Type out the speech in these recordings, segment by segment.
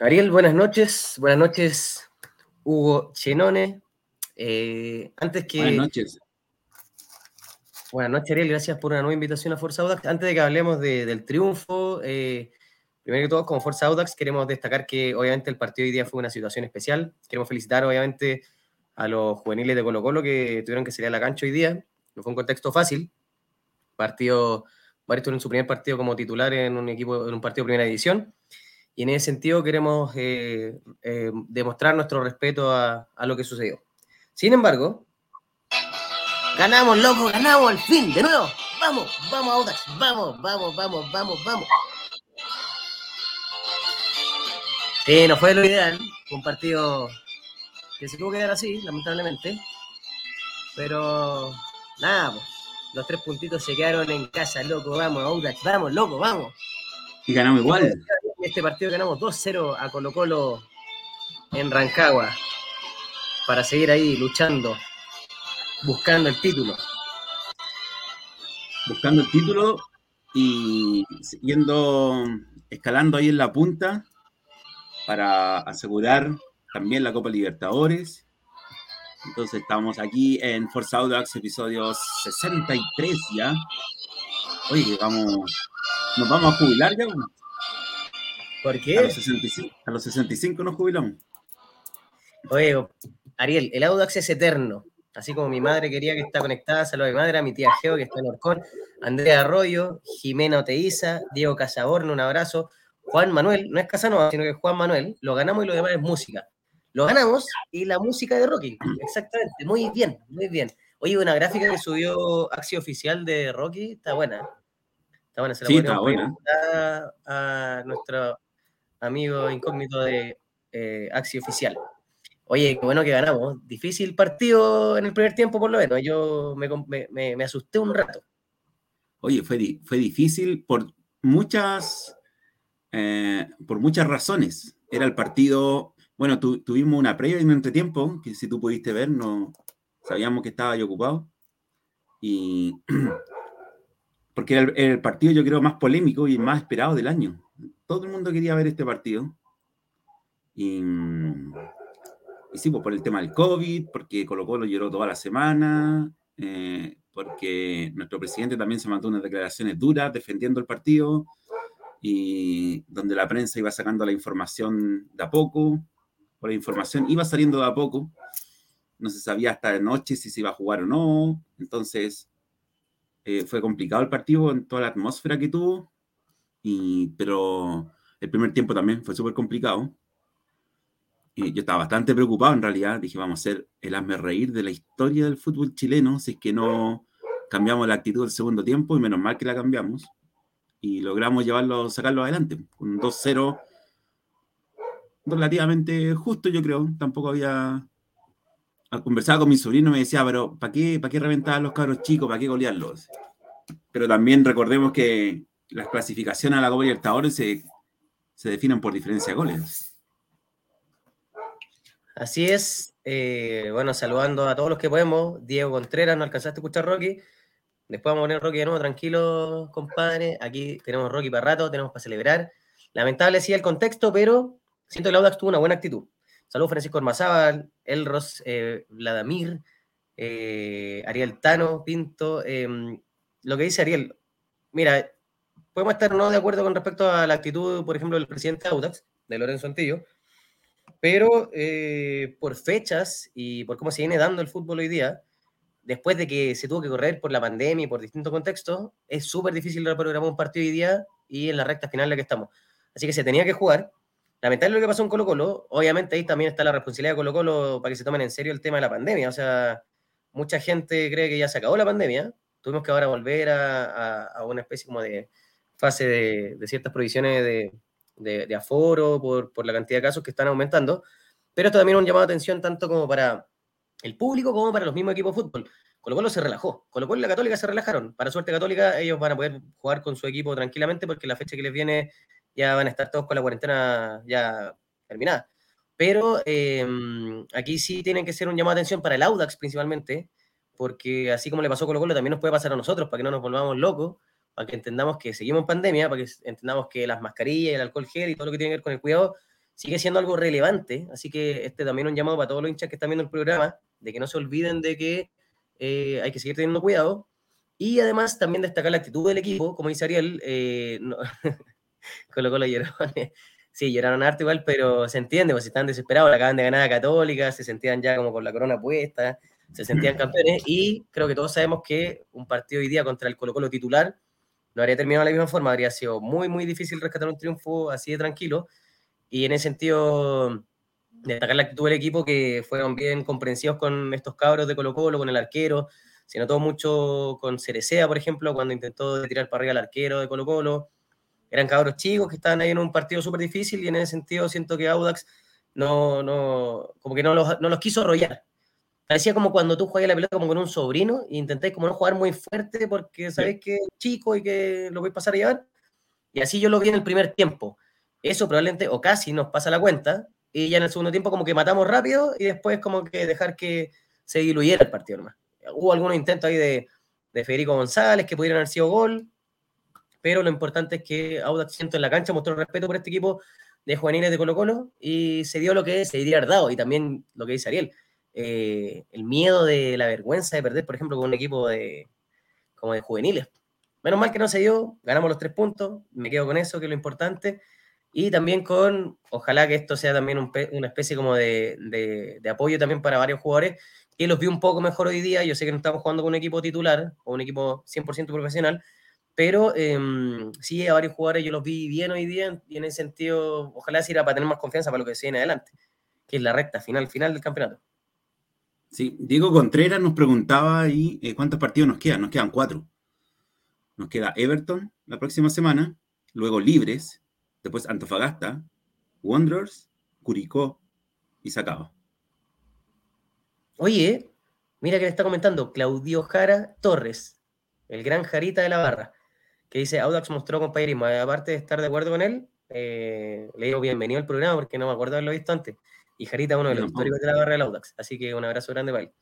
Ariel, buenas noches. Buenas noches, Hugo Chenone. Eh, antes que. Buenas noches. Buenas noches, Ariel. Gracias por una nueva invitación a Forza Audax. Antes de que hablemos del triunfo, eh, primero que todo, como Forza Audax, queremos destacar que obviamente el partido de hoy día fue una situación especial. Queremos felicitar, obviamente, a los juveniles de Colo Colo que tuvieron que salir a la cancha hoy día. No fue un contexto fácil. Partido, varios tuvieron su primer partido como titular en un equipo, en un partido de primera división. Y en ese sentido queremos eh, eh, demostrar nuestro respeto a, a, lo que sucedió. Sin embargo, ganamos, loco, ganamos al fin, de nuevo. Vamos, vamos, Audax, vamos, vamos, vamos, vamos, vamos. Sí, no fue lo ideal. Un partido que se tuvo que dar así, lamentablemente. Pero nada, pues, los tres puntitos se quedaron en casa, loco, vamos, Audax, vamos, loco, vamos. Y ganamos igual este partido ganamos 2-0 a Colo Colo en Rancagua para seguir ahí luchando, buscando el título. Buscando el título y yendo, escalando ahí en la punta para asegurar también la Copa Libertadores. Entonces estamos aquí en Forza Audax, episodio 63 ya. Oye, vamos, nos vamos a jubilar ya. ¿Por qué? A los 65, a los 65 nos jubilamos. Oye, Ariel, el Audax es eterno. Así como mi madre quería que está conectada, saludos a mi madre, a mi tía Geo que está en Orcón, Andrea Arroyo, Jimena Oteiza, Diego Casaborno, un abrazo. Juan Manuel, no es Casanova, sino que es Juan Manuel, lo ganamos y lo demás es música. Lo ganamos y la música de Rocky, exactamente, muy bien, muy bien. Oye, una gráfica que subió Axio Oficial de Rocky, está buena. Está buena, se la sí, está buena. a nuestro amigo incógnito de eh, Axi Oficial. Oye, qué bueno que ganamos. Difícil partido en el primer tiempo, por lo menos. Yo me, me, me asusté un rato. Oye, fue, fue difícil por muchas, eh, por muchas razones. Era el partido. Bueno, tu, tuvimos una previa en un entretiempo, que si tú pudiste ver, no sabíamos que estaba yo ocupado. Y porque era el, el partido, yo creo, más polémico y más esperado del año. Todo el mundo quería ver este partido. Y, y sí, pues por el tema del COVID, porque Colo Colo lloró toda la semana, eh, porque nuestro presidente también se mandó unas declaraciones duras defendiendo el partido, y donde la prensa iba sacando la información de a poco, o la información iba saliendo de a poco, no se sabía hasta de noche si se iba a jugar o no, entonces eh, fue complicado el partido en toda la atmósfera que tuvo, y, pero el primer tiempo también fue súper complicado. Y yo estaba bastante preocupado en realidad. Dije, vamos a ser el hazme reír de la historia del fútbol chileno si es que no cambiamos la actitud del segundo tiempo y menos mal que la cambiamos. Y logramos llevarlo, sacarlo adelante. Con un 2-0 relativamente justo, yo creo. Tampoco había... Conversaba con mi sobrino me decía, pero ¿para qué, para qué reventar los cabros chicos? ¿Para qué golearlos? Pero también recordemos que las clasificaciones a la Copa Libertadores se, se definen por diferencia de goles. Así es. Eh, bueno, saludando a todos los que podemos. Diego Contreras, no alcanzaste a escuchar Rocky. Después vamos a poner Rocky de nuevo, tranquilo, compadre. Aquí tenemos Rocky para rato, tenemos para celebrar. Lamentable sí el contexto, pero siento que el Audax tuvo una buena actitud. Saludos Francisco Ormazábal, Elros, eh, Vladimir, eh, Ariel Tano, Pinto. Em, lo que dice Ariel, mira, podemos estar no de acuerdo con respecto a la actitud, por ejemplo, del presidente Audax, de Lorenzo Antillo, pero eh, por fechas y por cómo se viene dando el fútbol hoy día, después de que se tuvo que correr por la pandemia y por distintos contextos, es súper difícil reprogramar un partido hoy día y en la recta final en la que estamos. Así que se tenía que jugar. Lamentable lo que pasó en Colo Colo, obviamente ahí también está la responsabilidad de Colo Colo para que se tomen en serio el tema de la pandemia. O sea, mucha gente cree que ya se acabó la pandemia, tuvimos que ahora volver a, a una especie como de, fase de, ciertas provisiones de, aforo por, la cantidad de casos que están aumentando, pero esto también es un llamado de atención tanto como para el público como para los mismos equipos de fútbol. Con lo cual se relajó, con lo cual la Católica se relajaron. Para suerte Católica, ellos van a poder jugar con su equipo tranquilamente porque la fecha que les viene ya van a estar todos con la cuarentena ya terminada. Pero em, aquí sí tienen que ser un llamado de atención para el Audax principalmente, porque así como le pasó a Colo Colo, también nos puede pasar a nosotros, para que no nos volvamos locos para que entendamos que seguimos en pandemia, para que entendamos que las mascarillas, el alcohol gel y todo lo que tiene que ver con el cuidado sigue siendo algo relevante, así que este también es un llamado para todos los hinchas que están viendo el programa, de que no se olviden de que eh, hay que seguir teniendo cuidado, y además también destacar la actitud del equipo, como dice Ariel, eh, no, colocó los llorones, sí, lloraron harto igual, pero se entiende, pues están desesperados, acaban de ganar a Católica, se sentían ya como con la corona puesta, se sentían campeones, y creo que todos sabemos que un partido hoy día contra el Colo Colo titular no habría terminado de la misma forma, habría sido muy, muy difícil rescatar un triunfo así de tranquilo, y en ese sentido destacar la actitud del equipo que fueron bien comprensivos con estos cabros de Colo Colo, con el arquero, se notó mucho con Cerecea, por ejemplo, cuando intentó tirar para arriba al arquero de Colo Colo, eran cabros chicos que estaban ahí en un partido súper difícil y en ese sentido siento que Audax no, no, como que no los, no los quiso arrollar. Parecía como cuando tú juegas la pelota como con un sobrino e intentáis como no jugar muy fuerte porque sabéis que es chico y que lo voy a pasar a llevar. Y así yo lo vi en el primer tiempo. Eso probablemente, o casi, nos pasa la cuenta. Y ya en el segundo tiempo como que matamos rápido y después como que dejar que se diluyera el partido nomás. Hubo algunos intentos ahí de, de Federico González que pudieran haber sido gol, pero lo importante es que Audax siento en la cancha mostró respeto por este equipo de juveniles de Colo Colo y se dio lo que se diría dado y también lo que dice Ariel, eh, el miedo de la vergüenza de perder, por ejemplo, con un equipo de como de juveniles. Menos mal que no se dio, ganamos los tres puntos, me quedo con eso, que es lo importante, y también con, ojalá que esto sea también una especie como de, de, apoyo también para varios jugadores, que los vi un poco mejor hoy día, yo sé que no estamos jugando con un equipo titular o un equipo 100% profesional, pero eh, sí, a varios jugadores yo los vi bien hoy día y en ese sentido, ojalá sirva para tener más confianza para lo que se viene adelante, que es la recta final, final del campeonato. Sí, Diego Contreras nos preguntaba ahí eh, cuántos partidos nos quedan. Nos quedan cuatro. Nos queda Everton la próxima semana, luego Libres, después Antofagasta, Wanderers, Curicó y se Oye, mira que le está comentando Claudio Jara Torres, el gran Jarita de la barra que dice, Audax mostró compañerismo. Aparte de estar de acuerdo con él, eh, le digo bienvenido al programa porque no me acuerdo de haberlo visto antes. Y Jarita, uno de los históricos de la barra del Audax. Así que un abrazo grande para él.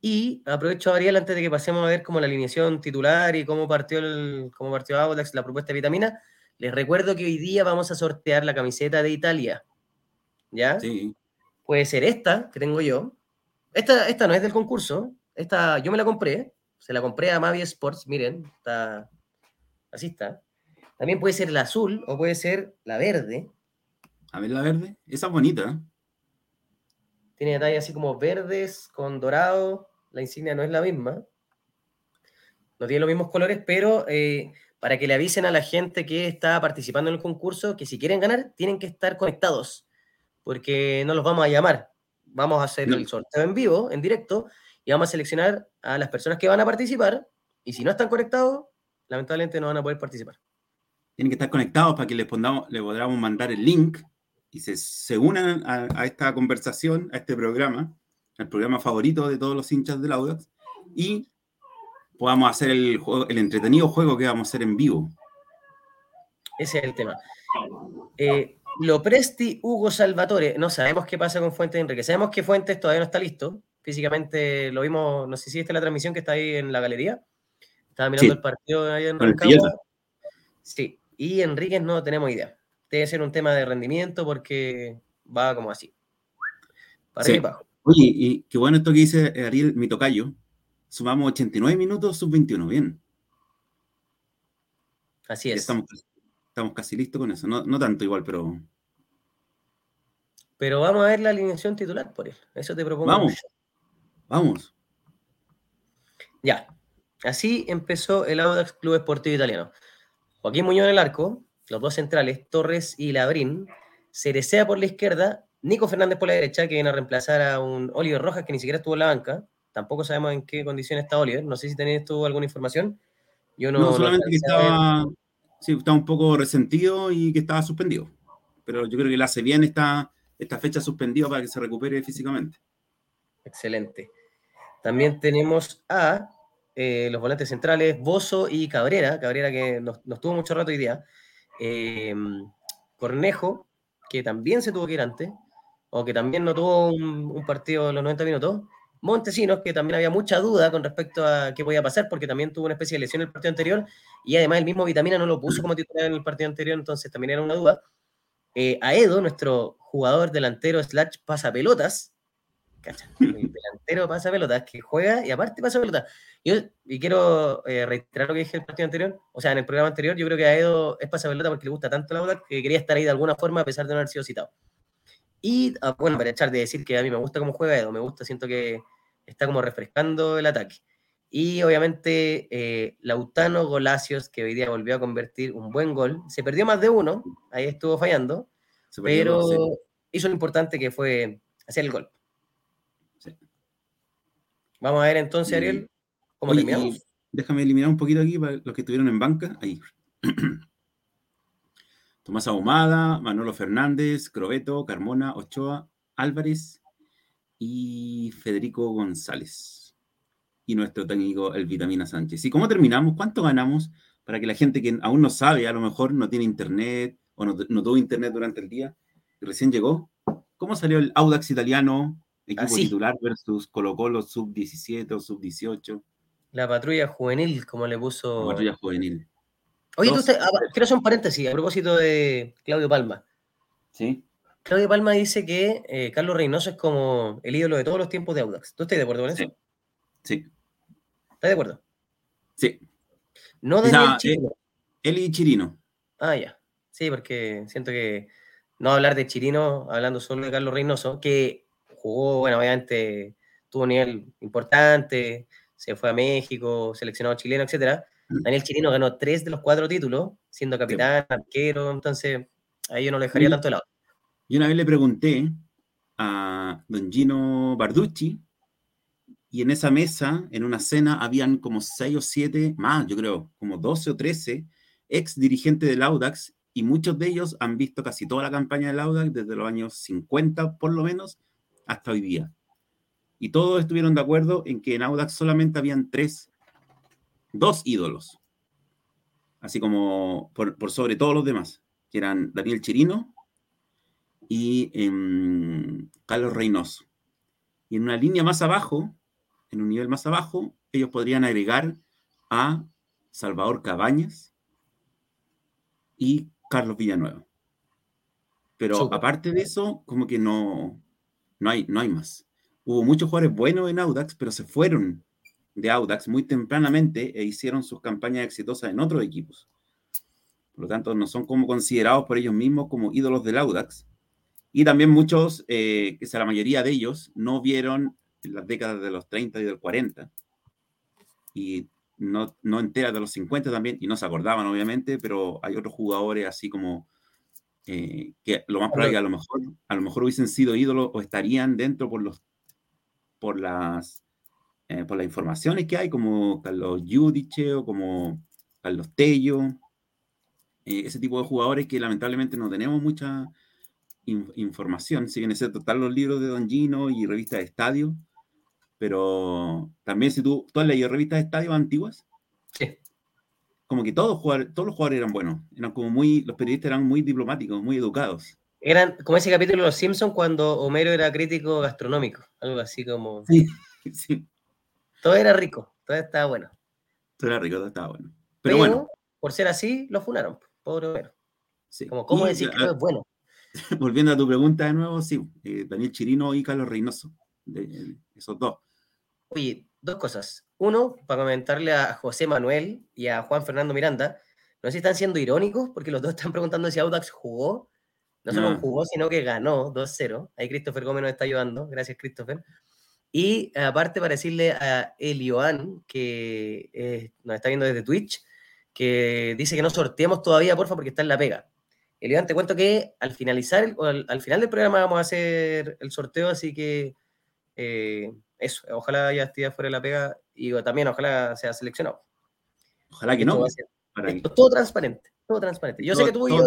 Y aprovecho, Ariel, antes de que pasemos a ver como la alineación titular y cómo partió, el, cómo partió Audax la propuesta de vitamina, les recuerdo que hoy día vamos a sortear la camiseta de Italia. ¿Ya? Sí. Puede ser esta que tengo yo. Esta, esta no es del concurso. Esta yo me la compré. Se la compré a Mavi Sports. Miren, está Así está. También puede ser la azul o puede ser la verde. A ver la verde. Esa es bonita. ¿eh? Tiene detalles así como verdes con dorado. La insignia no es la misma. No tiene los mismos colores, pero eh, para que le avisen a la gente que está participando en el concurso que si quieren ganar, tienen que estar conectados. Porque no los vamos a llamar. Vamos a hacer el sorteo en vivo, en directo, y vamos a seleccionar a las personas que van a participar. Y si no están conectados, lamentablemente no van a poder participar. Tienen que estar conectados para que les, pondamos, les podamos mandar el link y se, se unan a, esta conversación, a este programa, el programa favorito de todos los hinchas del Audax, y podamos hacer el, el entretenido juego que vamos a hacer en vivo. Ese es el tema. Eh, lo Presti Hugo Salvatore, no sabemos qué pasa con Fuentes Enrique. Sabemos que Fuentes todavía no está listo. Físicamente lo vimos, no sé si viste la transmisión que está ahí en la galería. Estaba mirando el partido ahí en Rancagua. Sí, y Enríquez no tenemos idea. Debe ser un tema de rendimiento porque va como así. Para sí. Oye, y qué bueno esto que dice Ariel, mi tocayo. Sumamos 89 minutos sub 21, bien. Así es. Estamos, estamos, casi listos con eso. No, no, tanto igual, pero. Pero vamos a ver la alineación titular por él. Eso te propongo. Vamos. Vamos. Ya. Así empezó el Audax Club Esportivo Italiano. Joaquín Muñoz en el arco, los dos centrales, Torres y Labrín, Cerecea por la izquierda, Nico Fernández por la derecha, que viene a reemplazar a un Oliver Rojas que ni siquiera estuvo en la banca. Tampoco sabemos en qué condición está Oliver. No sé si tenéis tú alguna información. Yo no, solamente que estaba, sí, estaba un poco resentido y que estaba suspendido. Pero yo creo que le hace bien esta, esta fecha suspendida para que se recupere físicamente. Excelente. También tenemos a eh, los volantes centrales, Bozo y Cabrera, Cabrera que nos, tuvo mucho rato hoy día, em, Cornejo, que también se tuvo que ir antes, o que también no tuvo un, partido en los 90 minutos, Montesinos, que también había mucha duda con respecto a qué podía pasar, porque también tuvo una especie de lesión en el partido anterior, y además el mismo Vitamina no lo puso como titular en el partido anterior, entonces también era una duda. Eh, Aedo, nuestro jugador delantero slash pasapelotas, El delantero pasapelotas que juega y aparte pasa pelotas. Yo, y quiero eh, reiterar lo que dije en el partido anterior, o sea, en el programa anterior, yo creo que Aedo es pasapelota porque le gusta tanto la bola que quería estar ahí de alguna forma a pesar de no haber sido citado. Y, ah, bueno, para echar de decir que a mí me gusta cómo juega Edo, me gusta, siento que está como refrescando el ataque. Y obviamente eh, Lautano Golacios, que hoy día volvió a convertir un buen gol. Se perdió más de uno, ahí estuvo fallando, pero hizo lo importante que fue hacer el gol. Vamos a ver entonces, Ariel, cómo terminamos. Déjame eliminar un poquito aquí para los que estuvieron en banca. Ahí. Tomás Ahumada, Manolo Fernández, Crobeto, Carmona, Ochoa, Álvarez y Federico González. Y nuestro técnico, el Vitamina Sánchez. ¿Y cómo terminamos? ¿Cuánto ganamos? Para que la gente que aún no sabe, a lo mejor no tiene internet o no, tuvo internet durante el día y recién llegó. ¿Cómo salió el Audax italiano, equipo titular versus Colo Colo sub-17 o sub-18? La patrulla juvenil, como le puso. La patrulla juvenil. Oye, tú, quiero hacer un paréntesis a propósito de Claudio Palma. Sí. Claudio Palma dice que eh, Carlos Reynoso es como el ídolo de todos los tiempos de Audax. ¿Tú estás de acuerdo con eso? Sí. ¿Estás de acuerdo? Sí. No de Chirino. Él y Chirino. Ah, ya. Sí, porque siento que no hablar de Chirino, hablando solo de Carlos Reynoso, que jugó, bueno, obviamente tuvo un nivel importante, se fue a México, seleccionado chileno, etcétera. Daniel Chirino ganó tres de los cuatro títulos, siendo capitán, arquero, entonces ahí yo no lo dejaría tanto de lado. Yo una vez le pregunté a don Gino Barducci, y en esa mesa, en una cena, habían como seis o siete, más, yo creo, como doce o trece ex dirigentes del Audax, y muchos de ellos han visto casi toda la campaña del Audax desde los años 50 por lo menos hasta hoy día. Y todos estuvieron de acuerdo en que en Audax solamente habían tres dos ídolos, así como por, sobre todos los demás, que eran Daniel Chirino y em, Carlos Reynoso. Y en una línea más abajo, en un nivel más abajo, ellos podrían agregar a Salvador Cabañas y Carlos Villanueva. Pero aparte de eso, como que no, no, hay, no hay más. Hubo muchos jugadores buenos en Audax, pero se fueron de Audax muy tempranamente e hicieron sus campañas exitosas en otros equipos. Por lo tanto, no son como considerados por ellos mismos como ídolos del Audax. Y también muchos, eh, que sea la mayoría de ellos, no vieron las décadas de los 30 y del 40. Y no, no enteras de los 50 también, y no se acordaban obviamente, pero hay otros jugadores así como eh, que lo más probable que a lo mejor, a lo mejor hubiesen sido ídolos o estarían dentro por los por las eh, por las informaciones que hay, como Carlos Yudiche o como Carlos Tello, eh, ese tipo de jugadores que lamentablemente no tenemos mucha información, si bien es cierto, están los libros de Don Gino y revistas de estadio, pero también si tú, ¿tú has leído revistas de estadio antiguas? Sí. Como que todos, todos los jugadores eran buenos, eran como muy, los periodistas eran muy diplomáticos, muy educados. Eran como ese capítulo de Los Simpsons cuando Homero era crítico gastronómico, algo así como... Sí, sí. Todo era rico, todo estaba bueno. Todo era rico, todo estaba bueno. Pero, bueno. Por ser así, lo funaron, pobre Homero. Sí. Como, ¿cómo decir que no es bueno? Volviendo a tu pregunta de nuevo, sí, eh, Daniel Chirino y Carlos Reynoso, de, esos dos. Oye, dos cosas. Uno, para comentarle a José Manuel y a Juan Fernando Miranda, no sé si están siendo irónicos, porque los dos están preguntando si Audax jugó. No solo jugó, sino que ganó 2-0. Ahí Christopher Gómez nos está ayudando. Gracias, Christopher. Y aparte para decirle a Elioan, que eh, nos está viendo desde Twitch, que dice que no sorteemos todavía, porfa, porque está en la pega. Elioan, te cuento que al finalizar, al, final del programa vamos a hacer el sorteo, así que eh, eso, ojalá ya esté fuera de la pega y también ojalá sea seleccionado. Ojalá que no. todo transparente, todo transparente. Yo sé que tú y yo,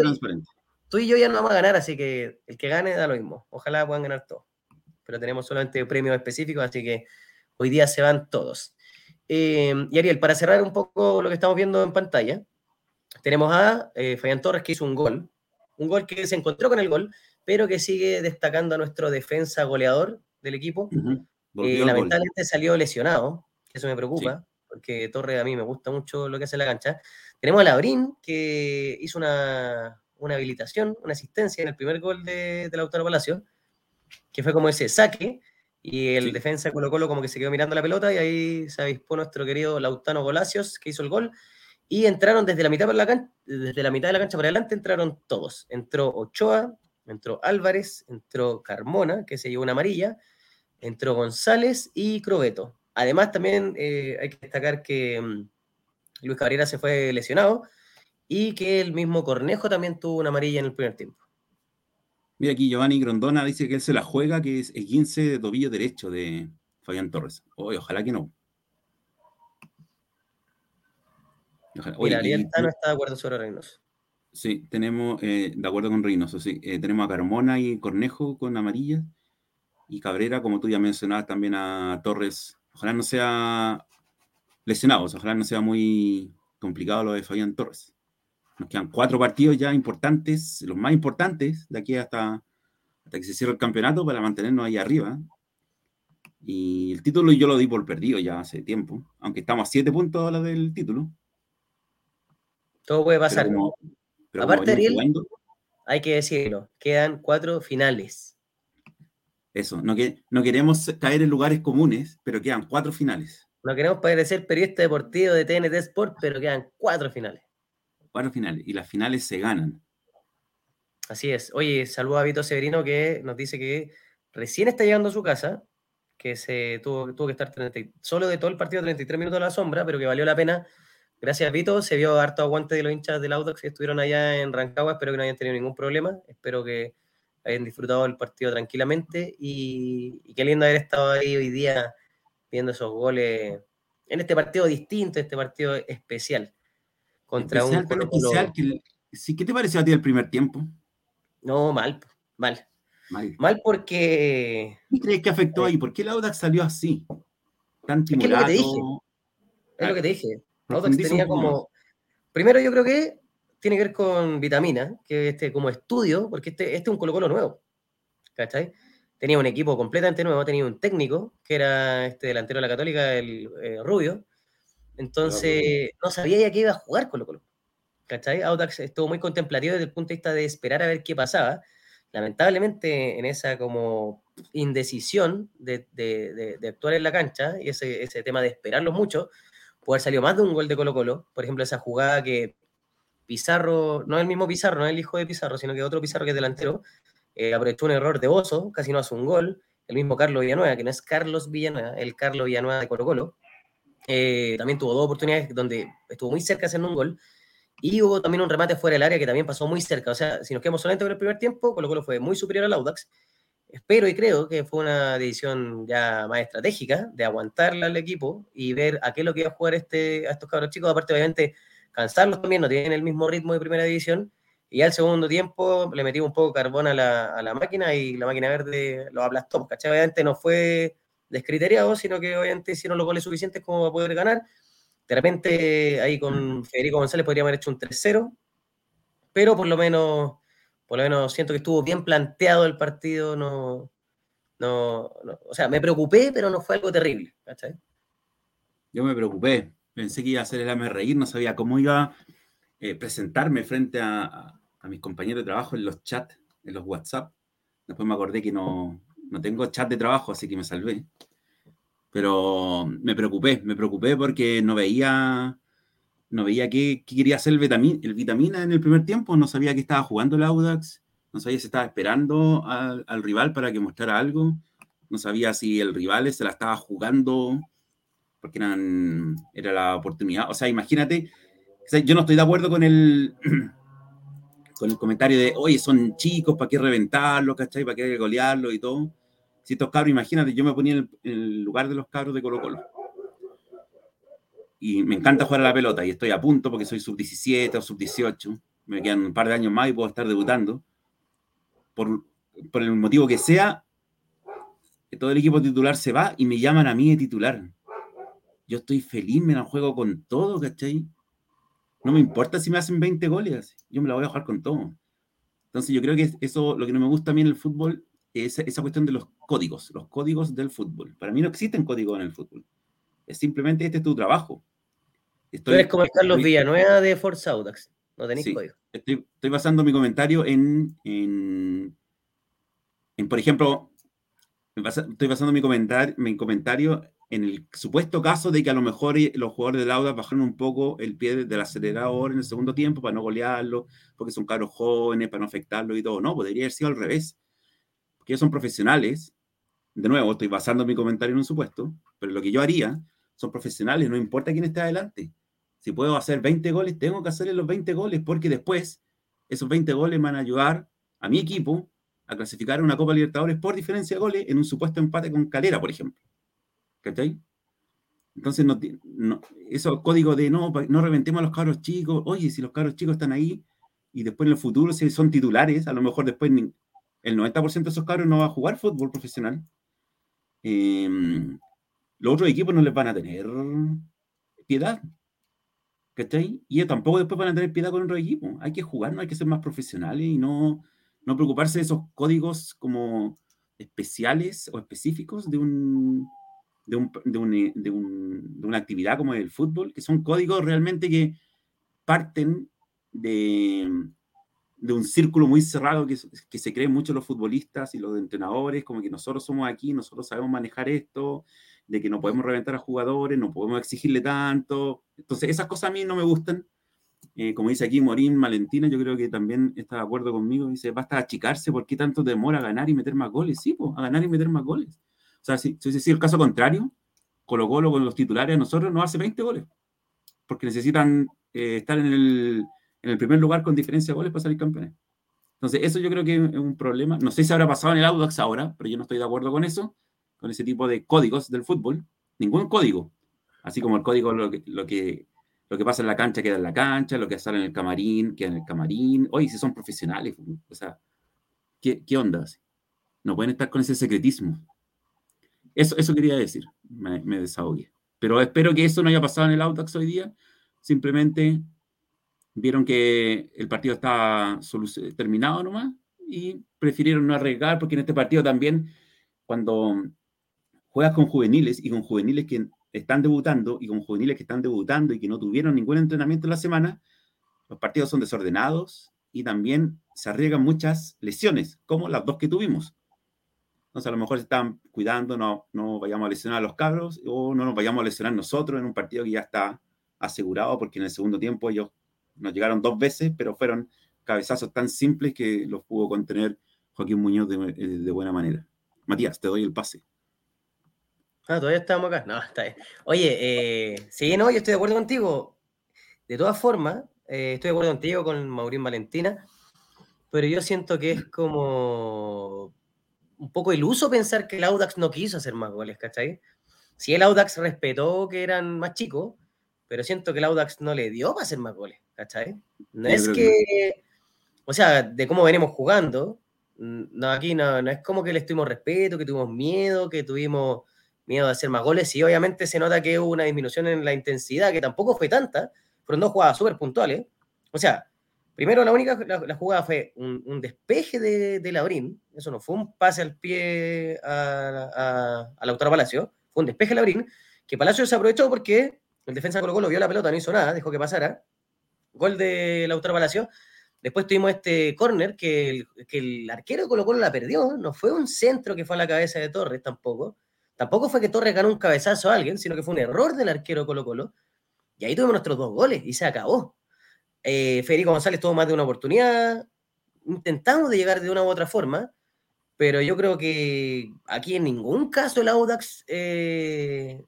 tú y yo ya no vamos a ganar, así que el que gane da lo mismo. Ojalá puedan ganar todos pero tenemos solamente premios específicos, así que hoy día se van todos. Eh, y Ariel, para cerrar un poco lo que estamos viendo en pantalla, tenemos a eh, Fabián Torres que hizo un gol, un gol que se encontró con el gol, pero que sigue destacando a nuestro defensa goleador del equipo. Eh, lamentablemente salió lesionado, eso me preocupa, porque Torres a mí me gusta mucho lo que hace en la cancha. Tenemos a Labrín, que hizo una, una habilitación, una asistencia en el primer gol de, de Lautaro Palacio, que fue como ese saque, y el defensa de Colo Colo como que se quedó mirando la pelota y ahí se avispó nuestro querido Lautano Golacios, que hizo el gol, y entraron desde la mitad, por la desde la mitad de la cancha para adelante, entraron todos. Entró Ochoa, entró Álvarez, entró Carmona, que se llevó una amarilla, entró González y Crobeto. Además, también eh, hay que destacar que mm, Luis Cabrera se fue lesionado y que el mismo Cornejo también tuvo una amarilla en el primer tiempo. Mira aquí, Giovanni Grondona dice que él se la juega, que es el 15 de tobillo derecho de Fabián Torres. ojalá que no. Mira, Ariel no está de acuerdo sobre Reynoso. Sí, tenemos, eh, de acuerdo con Reynoso, sí. Eh, tenemos a Carmona y Cornejo con amarilla. Y Cabrera, como tú ya mencionabas, también a Torres. Ojalá no sea lesionado, ojalá no sea muy complicado lo de Fabián Torres. Nos quedan cuatro partidos ya importantes, los más importantes, de aquí hasta, hasta que se cierre el campeonato para mantenernos ahí arriba. Y el título yo lo di por perdido ya hace tiempo, aunque estamos a siete puntos ahora del título. Todo puede pasar. Aparte, Ariel, hay que decirlo, quedan cuatro finales. Eso, no, que, no queremos caer en lugares comunes, pero quedan cuatro finales. No queremos parecer periodista deportivo de TNT Sport, pero quedan cuatro finales. Cuatro finales, y las finales se ganan. Así es. Oye, saludo a Vito Severino que nos dice que recién está llegando a su casa, que se tuvo, tuvo que estar solo de todo el partido 33 minutos a la sombra, pero que valió la pena Gracias, Vito. Se vio harto aguante de los hinchas del Audax que estuvieron allá en Rancagua. Espero que no hayan tenido ningún problema. Espero que hayan disfrutado el partido tranquilamente. Y, qué lindo haber estado ahí hoy día viendo esos goles en este partido distinto, este partido especial. Contra un especial, ¿Qué te pareció a ti el primer tiempo? No, mal, mal. Mal, mal porque. ¿Qué crees que afectó ahí? ¿Por qué el Audax salió así? Tan timorado. Es, es lo que te dije tenía como. Primero, yo creo que tiene que ver con vitamina, que este como estudio, porque este, este es un Colo-Colo nuevo. ¿Cachai? Tenía un equipo completamente nuevo, tenía un técnico, que era este delantero de la Católica, el eh, Rubio. Entonces, no sabía ya que iba a jugar Colo-Colo. ¿Cachai? Audax estuvo muy contemplativo desde el punto de vista de esperar a ver qué pasaba. Lamentablemente, en esa como indecisión de, de, de, actuar en la cancha y ese, ese tema de esperarlo mucho, puede haber salido más de un gol de Colo Colo. Por ejemplo, esa jugada que Pizarro, no el mismo Pizarro, no el hijo de Pizarro, sino que otro Pizarro que es delantero, eh, aprovechó un error de Oso, casi no hace un gol. El mismo Carlos Villanueva, que no es Carlos Villanueva, el Carlos Villanueva de Colo Colo. Eh, también tuvo dos oportunidades donde estuvo muy cerca de un gol. Y hubo también un remate fuera del área que también pasó muy cerca. O sea, si nos quedamos solamente con el primer tiempo, Colo Colo fue muy superior al Audax. Espero y creo que fue una decisión ya más estratégica de aguantarla al equipo y ver a qué es lo que iba a jugar este, a estos cabros chicos. Aparte, obviamente, cansarlos también, no tienen el mismo ritmo de primera división. Y al segundo tiempo le metí un poco de carbón a la, máquina y la máquina verde lo aplastó. ¿cachai? Obviamente no fue descriteriado, sino que obviamente hicieron los goles suficientes como para poder ganar. De repente ahí con Federico González podríamos haber hecho un 3-0, pero por lo menos por lo menos siento que estuvo bien planteado el partido, no, no, o sea, me preocupé, pero no fue algo terrible, ¿cachai? Yo me preocupé, pensé que iba a hacer el AME reír, no sabía cómo iba a eh, presentarme frente a, mis compañeros de trabajo en los chats, en los WhatsApp. Después me acordé que no, no tengo chat de trabajo, así que me salvé. Pero me preocupé, me preocupé porque no veía no veía qué, quería hacer el vitamina en el primer tiempo, no sabía que estaba jugando el Audax, no sabía si estaba esperando al, rival para que mostrara algo, no sabía si el rival se la estaba jugando porque eran, era la oportunidad. O sea, imagínate, yo no estoy de acuerdo con el, con el comentario de, oye, son chicos, ¿para qué reventarlos, cachai? ¿Para qué golearlos y todo? Si estos cabros, imagínate, yo me ponía en el lugar de los cabros de Colo Colo y me encanta jugar a la pelota y estoy a punto porque soy sub-17 o sub-18, me quedan un par de años más y puedo estar debutando. Por, por el motivo que sea, todo el equipo titular se va y me llaman a mí de titular. Yo estoy feliz, me la juego con todo, ¿cachai? No me importa si me hacen 20 goles, yo me la voy a jugar con todo. Entonces yo creo que eso, lo que no me gusta a mí en el fútbol, es esa cuestión de los códigos, los códigos del fútbol. Para mí no existen códigos en el fútbol. Es simplemente este es tu trabajo. Tú eres como el Carlos Villanueva de Forza Audax. no tenéis código. Estoy, estoy, basando mi comentario en, en, en por ejemplo, estoy basando mi comentario en el supuesto caso de que a lo mejor los jugadores del Auda bajaron un poco el pie del acelerador en el segundo tiempo para no golearlo, porque son caros jóvenes, para no afectarlo y todo. No, podría haber sido al revés. Porque ellos son profesionales. De nuevo, estoy basando mi comentario en un supuesto, pero lo que yo haría son profesionales, no importa quién esté adelante. Si puedo hacer 20 goles, tengo que hacerle los 20 goles, porque después esos 20 goles van a ayudar a mi equipo a clasificar a una Copa Libertadores por diferencia de goles en un supuesto empate con Calera, por ejemplo. ¿Cachai? Entonces, no, no, esos códigos de no, no reventemos a los cabros chicos, oye, si los cabros chicos están ahí y después en el futuro si son titulares, a lo mejor después el 90% de esos cabros no va a jugar fútbol profesional. Em, los otros equipos no les van a tener piedad. ¿Cachai? Y tampoco después van a tener piedad con otro equipo. Hay que jugar, no hay que ser más profesionales y no, no preocuparse de esos códigos como especiales o específicos de un, de, un, de, un, eh, de, un, de, una actividad como el fútbol, que son códigos realmente que parten de, de un círculo muy cerrado que, que, se creen mucho los futbolistas y los entrenadores, como que nosotros somos aquí, nosotros sabemos manejar esto, de que no podemos reventar a jugadores, no podemos exigirle tanto. Entonces, esas cosas a mí no me gustan. Eh, como dice aquí Morín Valentina, yo creo que también está de acuerdo conmigo. Dice, basta achicarse, ¿por qué tanto demora a ganar y meter más goles? Sí, pues, a ganar y meter más goles. O sea, si, si, el caso contrario, Colo Colo con los titulares nosotros no hace 20 goles, porque necesitan eh, estar en el, en el, primer lugar con diferencia de goles para salir campeones. Entonces, eso yo creo que es un problema. No sé si habrá pasado en el Audax ahora, pero yo no estoy de acuerdo con eso, con ese tipo de códigos del fútbol. Ningún código. Así como el código, lo que, lo que, lo que pasa en la cancha queda en la cancha, lo que sale en el camarín queda en el camarín. Oye, si son profesionales, o sea, ¿qué, qué onda? No pueden estar con ese secretismo. Eso, eso quería decir, me, desahogué. Pero espero que eso no haya pasado en el Audax hoy día. Simplemente vieron que el partido estaba terminado nomás y prefirieron no arriesgar porque en este partido también, cuando juegas con juveniles y con juveniles que están debutando y con juveniles que están debutando y que no tuvieron ningún entrenamiento en la semana, los partidos son desordenados y también se arriesgan muchas lesiones, como las dos que tuvimos. Entonces, a lo mejor se están cuidando, no, no vayamos a lesionar a los cabros o no nos vayamos a lesionar nosotros en un partido que ya está asegurado, porque en el segundo tiempo ellos nos llegaron dos veces, pero fueron cabezazos tan simples que los pudo contener Joaquín Muñoz de, eh, buena manera. Matías, te doy el pase. Ah, todavía estamos acá. No, está bien. Oye, eh, sí, no, yo estoy de acuerdo contigo. De todas formas, eh, estoy de acuerdo contigo con Maurín Valentina, pero yo siento que es como un poco iluso pensar que el Audax no quiso hacer más goles, ¿cachai? Si el Audax respetó que eran más chicos, pero siento que el Audax no le dio para hacer más goles, ¿cachai? No es que, o sea, de cómo venimos jugando, no, aquí no, no es como que le estuvimos respeto, que tuvimos miedo, que tuvimos miedo de hacer más goles, y obviamente se nota que hubo una disminución en la intensidad, que tampoco fue tanta, fueron dos jugadas súper puntuales, o sea, Primero, la única la, jugada fue un, despeje de, de, Labrín, eso no fue un pase al pie a, a, Lautaro Palacio, fue un despeje de Labrín, que Palacio se aprovechó porque el defensa de Colo Colo vio la pelota, no hizo nada, dejó que pasara. Gol de Lautaro Palacio. Después tuvimos este córner que el, que el arquero de Colo Colo la perdió, no fue un centro que fue a la cabeza de Torres tampoco. Tampoco fue que Torres ganó un cabezazo a alguien, sino que fue un error del arquero Colo Colo. Y ahí tuvimos nuestros dos goles y se acabó. Eh, Federico González tuvo más de una oportunidad. Intentamos de llegar de una u otra forma, pero yo creo que aquí en ningún caso el Audax eh,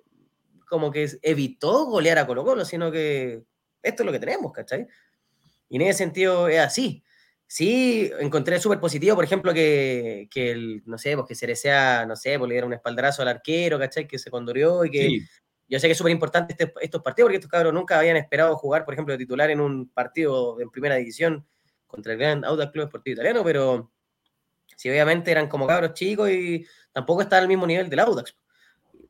como que evitó golear a Colo Colo, sino que esto es lo que tenemos, ¿cachai? Y en ese sentido es así. Sí, encontré súper positivo, por ejemplo, que, que el, no sé, pues que se desea, no sé, pues le diera un espaldarazo al arquero, ¿cachai? Que se condurió y que yo sé que es súper importante este, estos partidos porque estos cabros nunca habían esperado jugar, por ejemplo, de titular en un partido en primera división contra el Gran Audax Club Esportivo Italiano, pero sí, obviamente eran como cabros chicos y tampoco está al mismo nivel del Audax.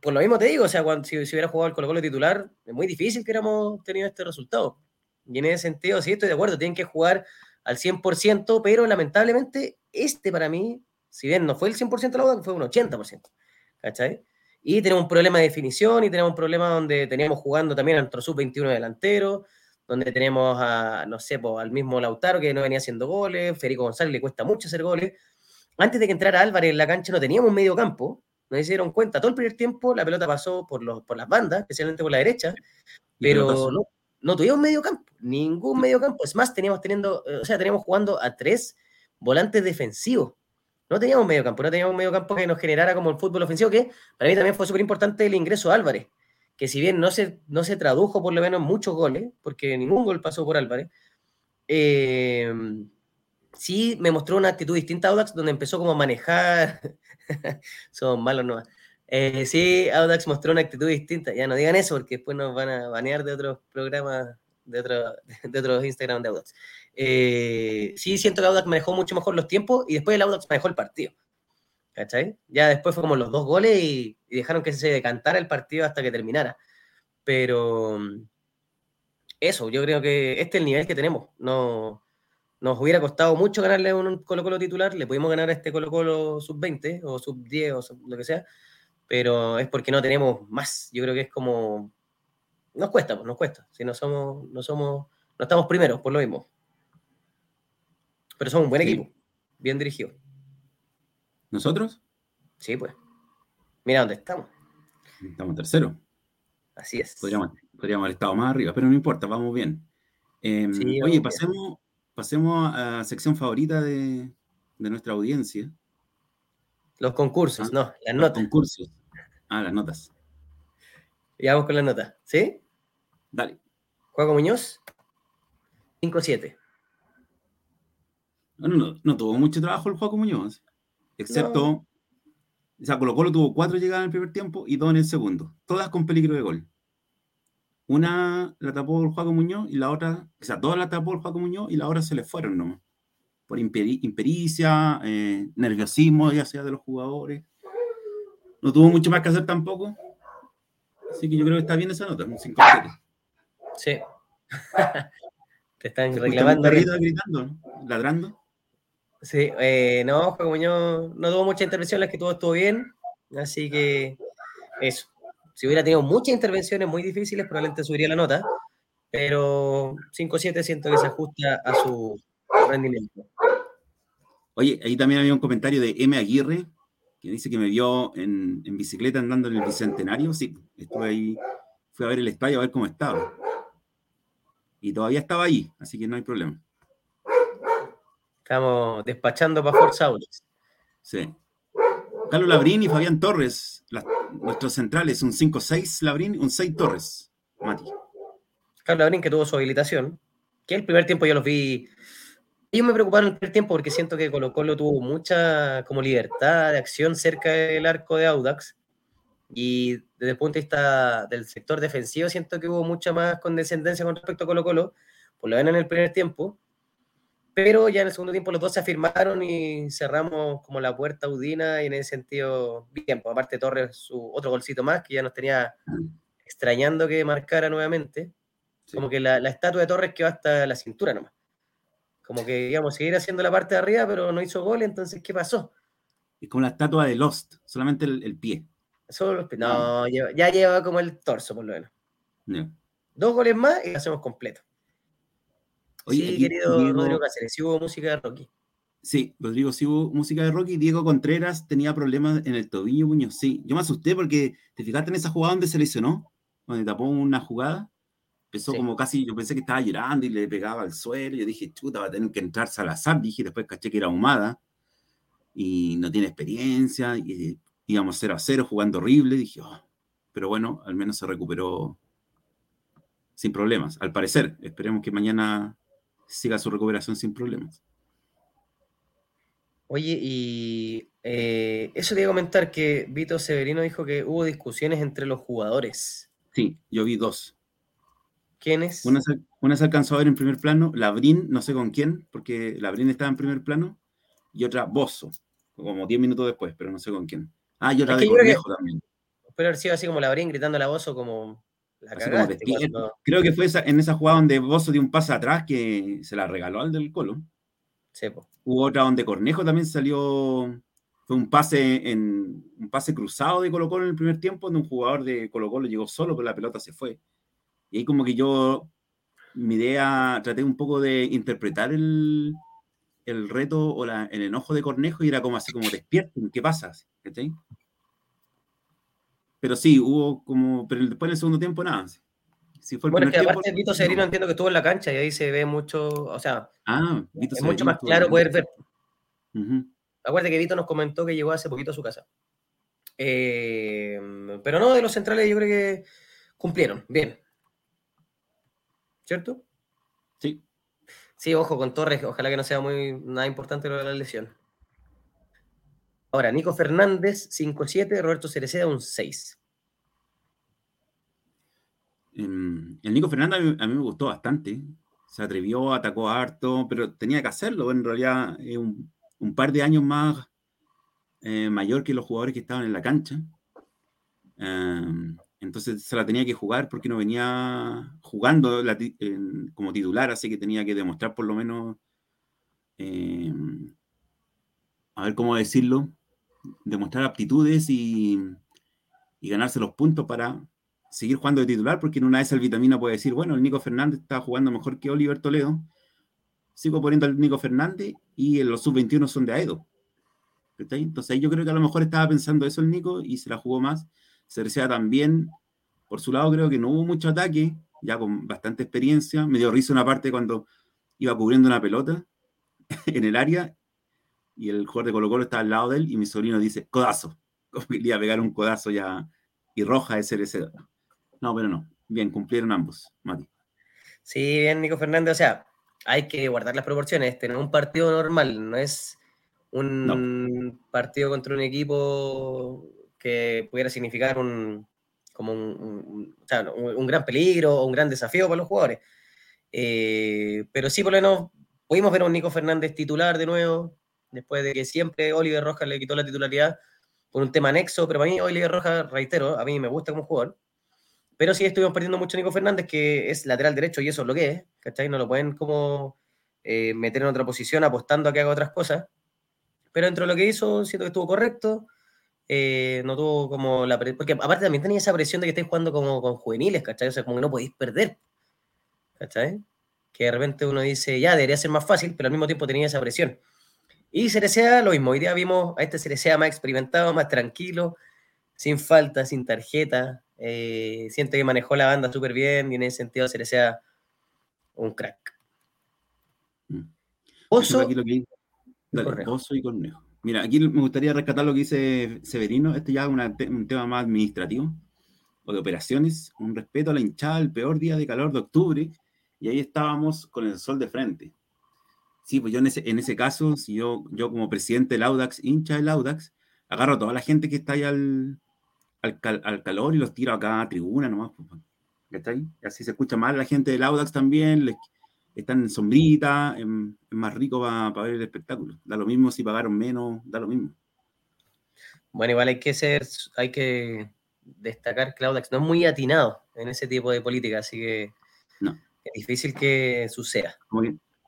Por lo mismo te digo, o sea, cuando, si, hubiera jugado el Colo Colo titular, es muy difícil que hubiéramos tenido este resultado. Y en ese sentido, sí, estoy de acuerdo, tienen que jugar al 100%, pero lamentablemente este para mí, si bien no fue el 100% del Audax, fue un 80%. ¿Cachai? Y tenemos un problema de definición y tenemos un problema donde teníamos jugando también a nuestro sub-21 delantero, donde tenemos a, no sé, al mismo Lautaro que no venía haciendo goles, Federico González le cuesta mucho hacer goles. Antes de que entrara Álvarez en la cancha no teníamos medio campo, no se dieron cuenta. Todo el primer tiempo la pelota pasó por, los, por las bandas, especialmente por la derecha, pero no, no tuvimos medio campo, ningún medio campo. Es más, teníamos teniendo, eh, o sea, teníamos jugando a tres volantes defensivos. No teníamos medio campo, no teníamos medio campo que nos generara como el fútbol ofensivo, que para mí también fue súper importante el ingreso de Álvarez, que si bien no se, no se tradujo por lo menos en muchos goles, porque ningún gol pasó por Álvarez, eh, sí me mostró una actitud distinta a Audax, donde empezó como a manejar, son malos no eh, sí, Audax mostró una actitud distinta. Ya no digan eso porque después nos van a banear de otros programas, de, otro, de otros Instagram de Audax. Eh, sí, siento que Audax manejó mucho mejor los tiempos y después el Audax manejó el partido. ¿Cachai? Ya después fue como los dos goles y, dejaron que se decantara el partido hasta que terminara. Pero eso, yo creo que este es el nivel que tenemos. No, nos hubiera costado mucho ganarle un Colo Colo titular, le pudimos ganar a este Colo Colo sub-20 o sub-10 o lo que sea, pero es porque no tenemos más. Yo creo que es como. Nos cuesta, pues, nos cuesta. Si no somos, no somos, no estamos primeros, por lo mismo. Pero somos un buen equipo, bien dirigido. ¿Nosotros? Sí, pues. Mira dónde estamos. Estamos tercero. Así es. Podríamos, haber estado más arriba, pero no importa, vamos bien. Em, oye, pasemos, pasemos a la sección favorita de, de nuestra audiencia. Los concursos, ah, no, las notas. concursos. Ah, las notas. Y vamos con las notas, ¿sí? Dale. Juego Muñoz, 5-7. No, no, no, tuvo mucho trabajo el Juego Muñoz, excepto, o sea, Colo Colo tuvo cuatro llegadas en el primer tiempo y dos en el segundo, todas con peligro de gol. Una la tapó el Juego Muñoz y la otra, o sea, todas la tapó el Juego Muñoz y la otra se le fueron nomás por impericia, eh, nerviosismo, ya sea de los jugadores. No tuvo mucho más que hacer tampoco. Así que yo creo que está bien esa nota, un 5 Sí. Te están reclamando. gritando, ladrando. Sí, eh, no, como yo no tuvo muchas intervenciones, que todo estuvo bien. Así que eso. Si hubiera tenido muchas intervenciones muy difíciles, probablemente subiría la nota. Pero 5-7 siento que se ajusta a su, rendimiento. Oye, ahí también había un comentario de M. Aguirre, que dice que me vio en, bicicleta andando en el Bicentenario. Sí, estuve ahí, fui a ver el estadio a ver cómo estaba. Y todavía estaba ahí, así que no hay problema. Estamos despachando para Forza. Sí. Carlos Labrín y Fabián Torres, nuestros centrales, un 5-6 Labrín, un 6 Torres, Mati. Carlos Labrín que tuvo su habilitación, que el primer tiempo yo los vi ellos me preocuparon el primer tiempo porque siento que Colo Colo tuvo mucha como libertad de acción cerca del arco de Audax y desde el punto de vista del sector defensivo siento que hubo mucha más condescendencia con respecto a Colo Colo, por lo menos en el primer tiempo, pero ya en el segundo tiempo los dos se afirmaron y cerramos como la puerta Udina y en ese sentido bien, pues aparte Torres su otro golcito más que ya nos tenía extrañando que marcara nuevamente, como que la, la estatua de Torres quedó hasta la cintura nomás. Como que, digamos, seguir haciendo la parte de arriba, pero no hizo gol, entonces, ¿qué pasó? Es como la estatua de Lost, solamente el, pie. Solo No, ya lleva como el torso, por lo menos. Dos goles más y lo hacemos completo. Sí, querido Rodrigo Cáceres, sí hubo música de Rocky. Sí, Rodrigo, sí hubo música de Rocky. Diego Contreras tenía problemas en el tobillo, Muñoz. Sí, yo me asusté porque te fijaste en esa jugada donde se lesionó, donde tapó una jugada. Empezó como casi, yo pensé que estaba llorando y le pegaba al suelo. Yo dije, chuta, va a tener que entrar Salazar. Dije, después caché que era humada y no tiene experiencia. Y íbamos 0 a 0 jugando horrible. Dije, oh". pero bueno, al menos se recuperó sin problemas. Al parecer, esperemos que mañana siga su recuperación sin problemas. Oye, y eh, eso te iba a comentar que Vito Severino dijo que hubo discusiones entre los jugadores. Sí, yo vi dos. ¿Quiénes? Una se, una se alcanzó a ver en primer plano, Labrín, no sé con quién, porque Labrín estaba en primer plano, y otra Bozo, como 10 minutos después, pero no sé con quién. Ah, y otra de Cornejo que, también. Puede haber sido así como Labrín gritando a la Bozo como la Creo que fue en esa jugada donde Bozo dio un paso atrás que se la regaló al del Colo. Sí, Hubo otra donde Cornejo también salió, fue un pase en un pase cruzado de Colo Colo en el primer tiempo, donde un jugador de Colo Colo llegó solo, pero la pelota se fue. Y ahí como que yo mi idea, traté un poco de interpretar el, el reto o la, el enojo de Cornejo y era como así como despierten, ¿qué pasa? Pero sí, hubo como, pero después en el segundo tiempo nada. Si fue el bueno, es que aparte Vito Severino entiendo que estuvo en la cancha y ahí se ve mucho, o sea, ah, es mucho más claro poder ver. Acuérdate que Vito nos comentó que llegó hace poquito a su casa. Eh, pero no, de los centrales yo creo que cumplieron, bien. ¿Cierto? Sí. Sí, ojo con Torres, ojalá que no sea muy nada importante lo de la lesión. Ahora, Nico Fernández, 5-7, Roberto Cereceda, un 6. el Nico Fernández a mí, me gustó bastante. Se atrevió, atacó harto, pero tenía que hacerlo. En realidad, es un, par de años más eh, mayor que los jugadores que estaban en la cancha. Em, entonces se la tenía que jugar porque no venía jugando como titular, así que tenía que demostrar por lo menos, em, a ver cómo decirlo, demostrar aptitudes y, ganarse los puntos para seguir jugando de titular, porque en una vez el Vitamina puede decir, bueno, el Nico Fernández está jugando mejor que Oliver Toledo, sigo poniendo al Nico Fernández y los sub-21 son de Aedo. Entonces yo creo que a lo mejor estaba pensando eso el Nico y se la jugó más. Cercea también, por su lado, creo que no hubo mucho ataque, ya con bastante experiencia. Me dio risa una parte cuando iba cubriendo una pelota en el área y el jugador de Colo Colo estaba al lado de él y mi sobrino dice, codazo. Como que le iba a pegar un codazo ya y roja ese Cercea. No, pero no. Bien, cumplieron ambos, Mati. Sí, bien, Nico Fernández. O sea, hay que guardar las proporciones. Tener un partido normal, no es un partido contra un equipo que pudiera significar un, como un, gran peligro o un gran desafío para los jugadores. Eh, pero sí, por lo menos pudimos ver a un Nico Fernández titular de nuevo, después de que siempre Oliver Rojas le quitó la titularidad por un tema anexo, pero para mí Oliver Rojas, reitero, a mí me gusta como jugador. Pero sí estuvimos perdiendo mucho a Nico Fernández, que es lateral derecho y eso es lo que es, ¿cachai? No lo pueden como eh, meter en otra posición apostando a que haga otras cosas. Pero dentro de lo que hizo, siento que estuvo correcto. Eh, no tuvo como la porque aparte también tenía esa presión de que estáis jugando como con juveniles, ¿cachai? O sea, como que no podéis perder, ¿cachai? Que de repente uno dice, ya, debería ser más fácil, pero al mismo tiempo tenía esa presión. Y Cerecea lo mismo, hoy día vimos a este Cerecea más experimentado, más tranquilo, sin falta, sin tarjeta, eh, siente que manejó la banda súper bien y en ese sentido Cerecea un crack. Mm. Oso, Oso y Cornejo. Mira, aquí me gustaría rescatar lo que dice Severino. Este ya es un tema más administrativo o de operaciones. Un respeto a la hinchada, el peor día de calor de octubre. Y ahí estábamos con el sol de frente. Sí, pues yo en ese, en ese caso, si yo, yo como presidente del Audax, hincha del Audax, agarro a toda la gente que está ahí al, al, calor y los tiro acá a tribuna nomás. Pues, ¿Está ahí? Así se escucha más la gente del Audax también, les, están en sombrita, es, más rico para ver el espectáculo. Da lo mismo si pagaron menos, da lo mismo. Bueno, igual hay que ser, hay que destacar que no es muy atinado en ese tipo de política, así que no. es difícil que suceda. Como,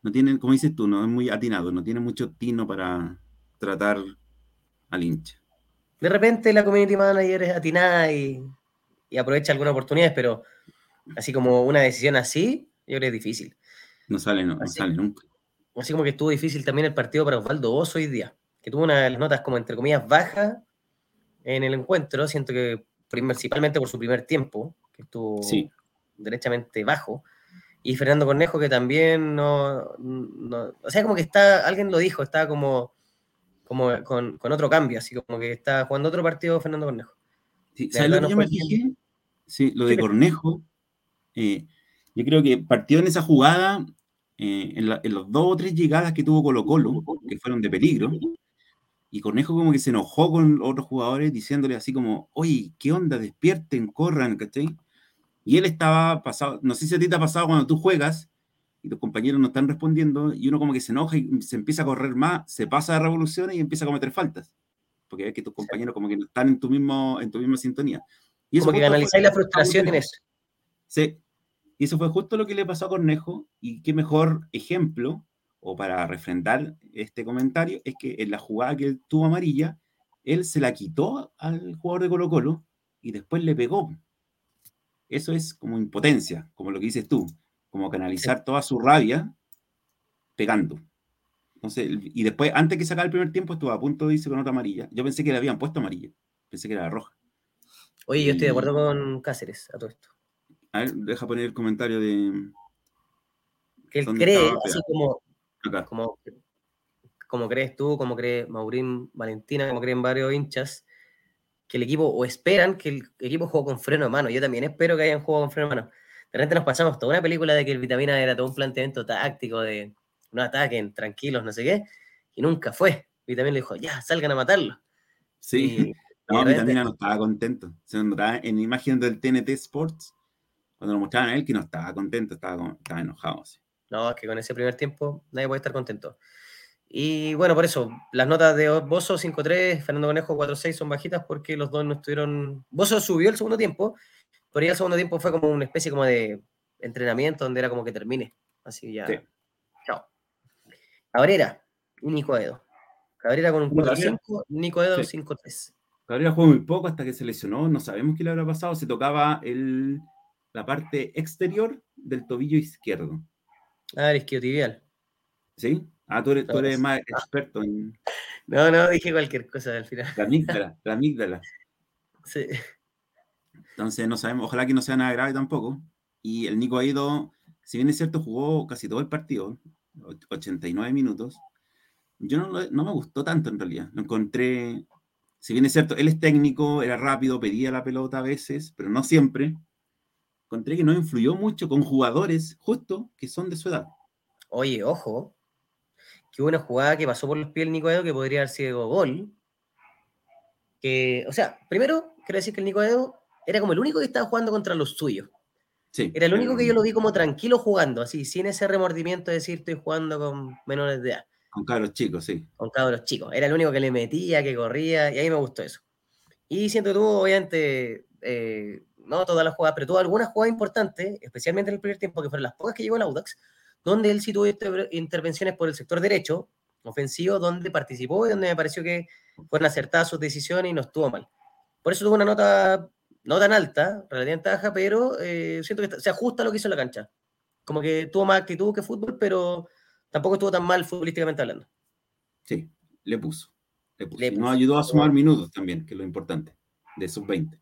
no tienen, como dices tú, no es muy atinado, no tiene mucho tino para tratar al hincha. De repente la community manager es atinada y, y aprovecha algunas oportunidades, pero así como una decisión así, yo creo que es difícil. No sale, no, sale nunca. Así como que estuvo difícil también el partido para Osvaldo Oso hoy día, que tuvo una de las notas como entre comillas bajas en el encuentro, siento que principalmente por su primer tiempo, que estuvo derechamente bajo, y Fernando Cornejo que también no, o sea, como que está, alguien lo dijo, está como, como con, otro cambio, así como que está jugando otro partido Fernando Cornejo. Sí, ¿sabes lo que yo me fijé? Sí, lo de Cornejo, eh, yo creo que partió en esa jugada, eh, en, los dos o tres llegadas que tuvo Colo Colo, que fueron de peligro, y Cornejo como que se enojó con otros jugadores diciéndole así como, oye, ¿qué onda? Despierten, corran, ¿cachai? Y él estaba pasado, no sé si a ti te ha pasado cuando tú juegas y tus compañeros no están respondiendo y uno como que se enoja y se empieza a correr más, se pasa de revoluciones y empieza a cometer faltas. Porque ves que tus compañeros como que no están en tu, mismo, en tu misma sintonía. Y eso como que analizáis la frustración en eso. Sí, y eso fue justo lo que le pasó a Cornejo, y qué mejor ejemplo, o para refrendar este comentario, es que en la jugada que tuvo amarilla, él se la quitó al jugador de Colo Colo y después le pegó. Eso es como impotencia, como lo que dices tú. como canalizar toda su rabia pegando. Entonces, y después, antes que sacar el primer tiempo, estuvo a punto de irse con otra amarilla. Yo pensé que le habían puesto amarilla. Pensé que era roja. Oye, yo estoy de acuerdo con Cáceres a todo esto. A ver, deja poner el comentario de. Que él cree, así como, como, como crees tú, como cree Maurín Valentina, como creen varios hinchas, que el equipo, o esperan que el equipo juegue con freno de mano. Yo también espero que hayan jugado con freno de mano. De repente nos pasamos toda una película de que el Vitamina era todo un planteamiento táctico de no ataquen, tranquilos, no sé qué, y nunca fue. Vitamina le dijo, ya, salgan a matarlo. Sí, no, Vitamina no estaba contento. Se en imagen del TNT Sports, cuando lo mostraban a él, que no estaba contento, estaba, estaba enojado. No, es que con ese primer tiempo nadie puede estar contento. Y bueno, por eso, las notas de Bozo 5-3, Fernando Conejo 4-6 son bajitas porque los dos no estuvieron. Bozo subió el segundo tiempo, pero ya el segundo tiempo fue como una especie como de entrenamiento donde era como que termine. Así ya. Chao. Cabrera y Nico Edo. Cabrera con un 4-5, Nico Edo 5-3. Cabrera jugó muy poco hasta que se lesionó, no sabemos qué le habrá pasado. Se tocaba el, la parte exterior del tobillo izquierdo. Ah, el isquiotibial. ¿Sí? Ah, tú eres, más experto en. No, no, dije cualquier cosa al final. La amígdala, la amígdala. Sí. Entonces, no sabemos, ojalá que no sea nada grave tampoco. Y el Nico ha ido, si bien es cierto, jugó casi todo el partido, 89 minutos. Yo no, no me gustó tanto en realidad. Lo encontré, si bien es cierto, él es técnico, era rápido, pedía la pelota a veces, pero no siempre. Encontré que no influyó mucho con jugadores justo que son de su edad. Oye, ojo, que hubo una jugada que pasó por los pies del Nico Edo que podría haber sido gol. Que, o sea, primero, quiero decir que el Nico Edo era como el único que estaba jugando contra los suyos. Sí, era el único que yo lo vi como tranquilo jugando, así, sin ese remordimiento de decir estoy jugando con menores de edad. Con cabros chicos, sí. Con cabros chicos. Era el único que le metía, que corría, y ahí me gustó eso. Y siento que tuvo, obviamente, eh, no todas las jugadas, pero tuvo algunas jugadas importantes, especialmente en el primer tiempo, que fueron las pocas que llegó el Audax, donde él sí tuvo intervenciones por el sector derecho, ofensivo, donde participó y donde me pareció que fueron acertadas sus decisiones y no estuvo mal. Por eso tuvo una nota no tan alta, relativamente baja, pero eh, siento que se ajusta a lo que hizo en la cancha. Como que tuvo más actitud que fútbol, pero tampoco estuvo tan mal futbolísticamente hablando. Sí, le puso. Le puso. Nos ayudó a sumar minutos también, que es lo importante, de sus 20.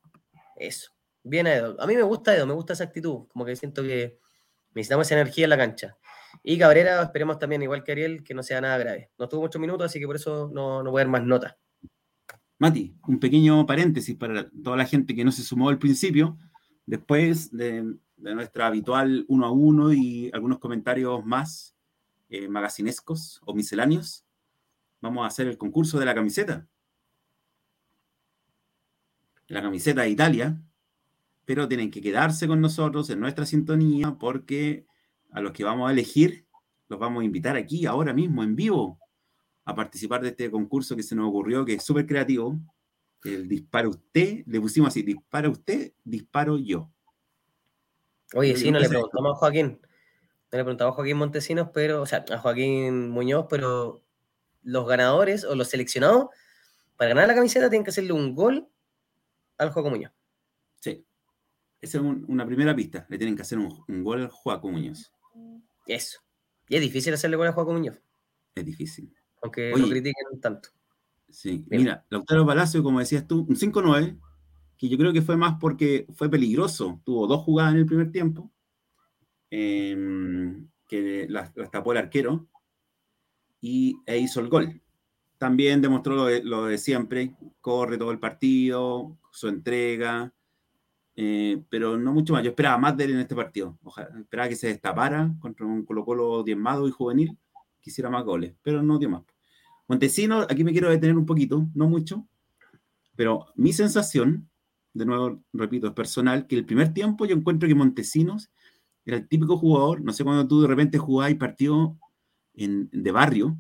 Eso. Bien, Edo. A mí me gusta Edo, me gusta esa actitud. Como que siento que necesitamos esa energía en la cancha. Y Cabrera, esperemos también, igual que Ariel, que no sea nada grave. No tuvo muchos minutos, así que por eso no, no voy a dar más notas. Mati, un pequeño paréntesis para toda la gente que no se sumó al principio. Después de, nuestra habitual uno a uno y algunos comentarios más eh, magacinescos o misceláneos, vamos a hacer el concurso de la camiseta. La camiseta de Italia, pero tienen que quedarse con nosotros en nuestra sintonía porque a los que vamos a elegir los vamos a invitar aquí ahora mismo en vivo a participar de este concurso que se nos ocurrió, que es súper creativo. El disparo usted, le pusimos así, dispara usted, disparo yo. Oye, sí, no le preguntamos a Joaquín. No le preguntamos a Joaquín Montesinos, pero, o sea, a Joaquín Muñoz, pero los ganadores o los seleccionados para ganar la camiseta tienen que hacerle un gol al Joaquín Muñoz. Sí. Esa es una primera pista. Le tienen que hacer un, gol al Joaquín Muñoz. Eso. Y es difícil hacerle gol a Joaquín Muñoz. Es difícil. Aunque lo critiquen tanto. Sí, mira, Lautaro Palacio, como decías tú, un 5-9, que yo creo que fue más porque fue peligroso. Tuvo dos jugadas en el primer tiempo, em, que las, tapó el arquero, y e hizo el gol. También demostró lo de, siempre, corre todo el partido, su entrega, eh, pero no mucho más. Yo esperaba más de él en este partido. Ojalá, esperaba que se destapara contra un Colo Colo diezmado y juvenil, quisiera más goles, pero no dio más. Montesino, aquí me quiero detener un poquito, no mucho, pero mi sensación, de nuevo, repito, es personal, que el primer tiempo yo encuentro que Montesinos era el típico jugador, no sé cuando tú de repente jugabas partido en, de barrio,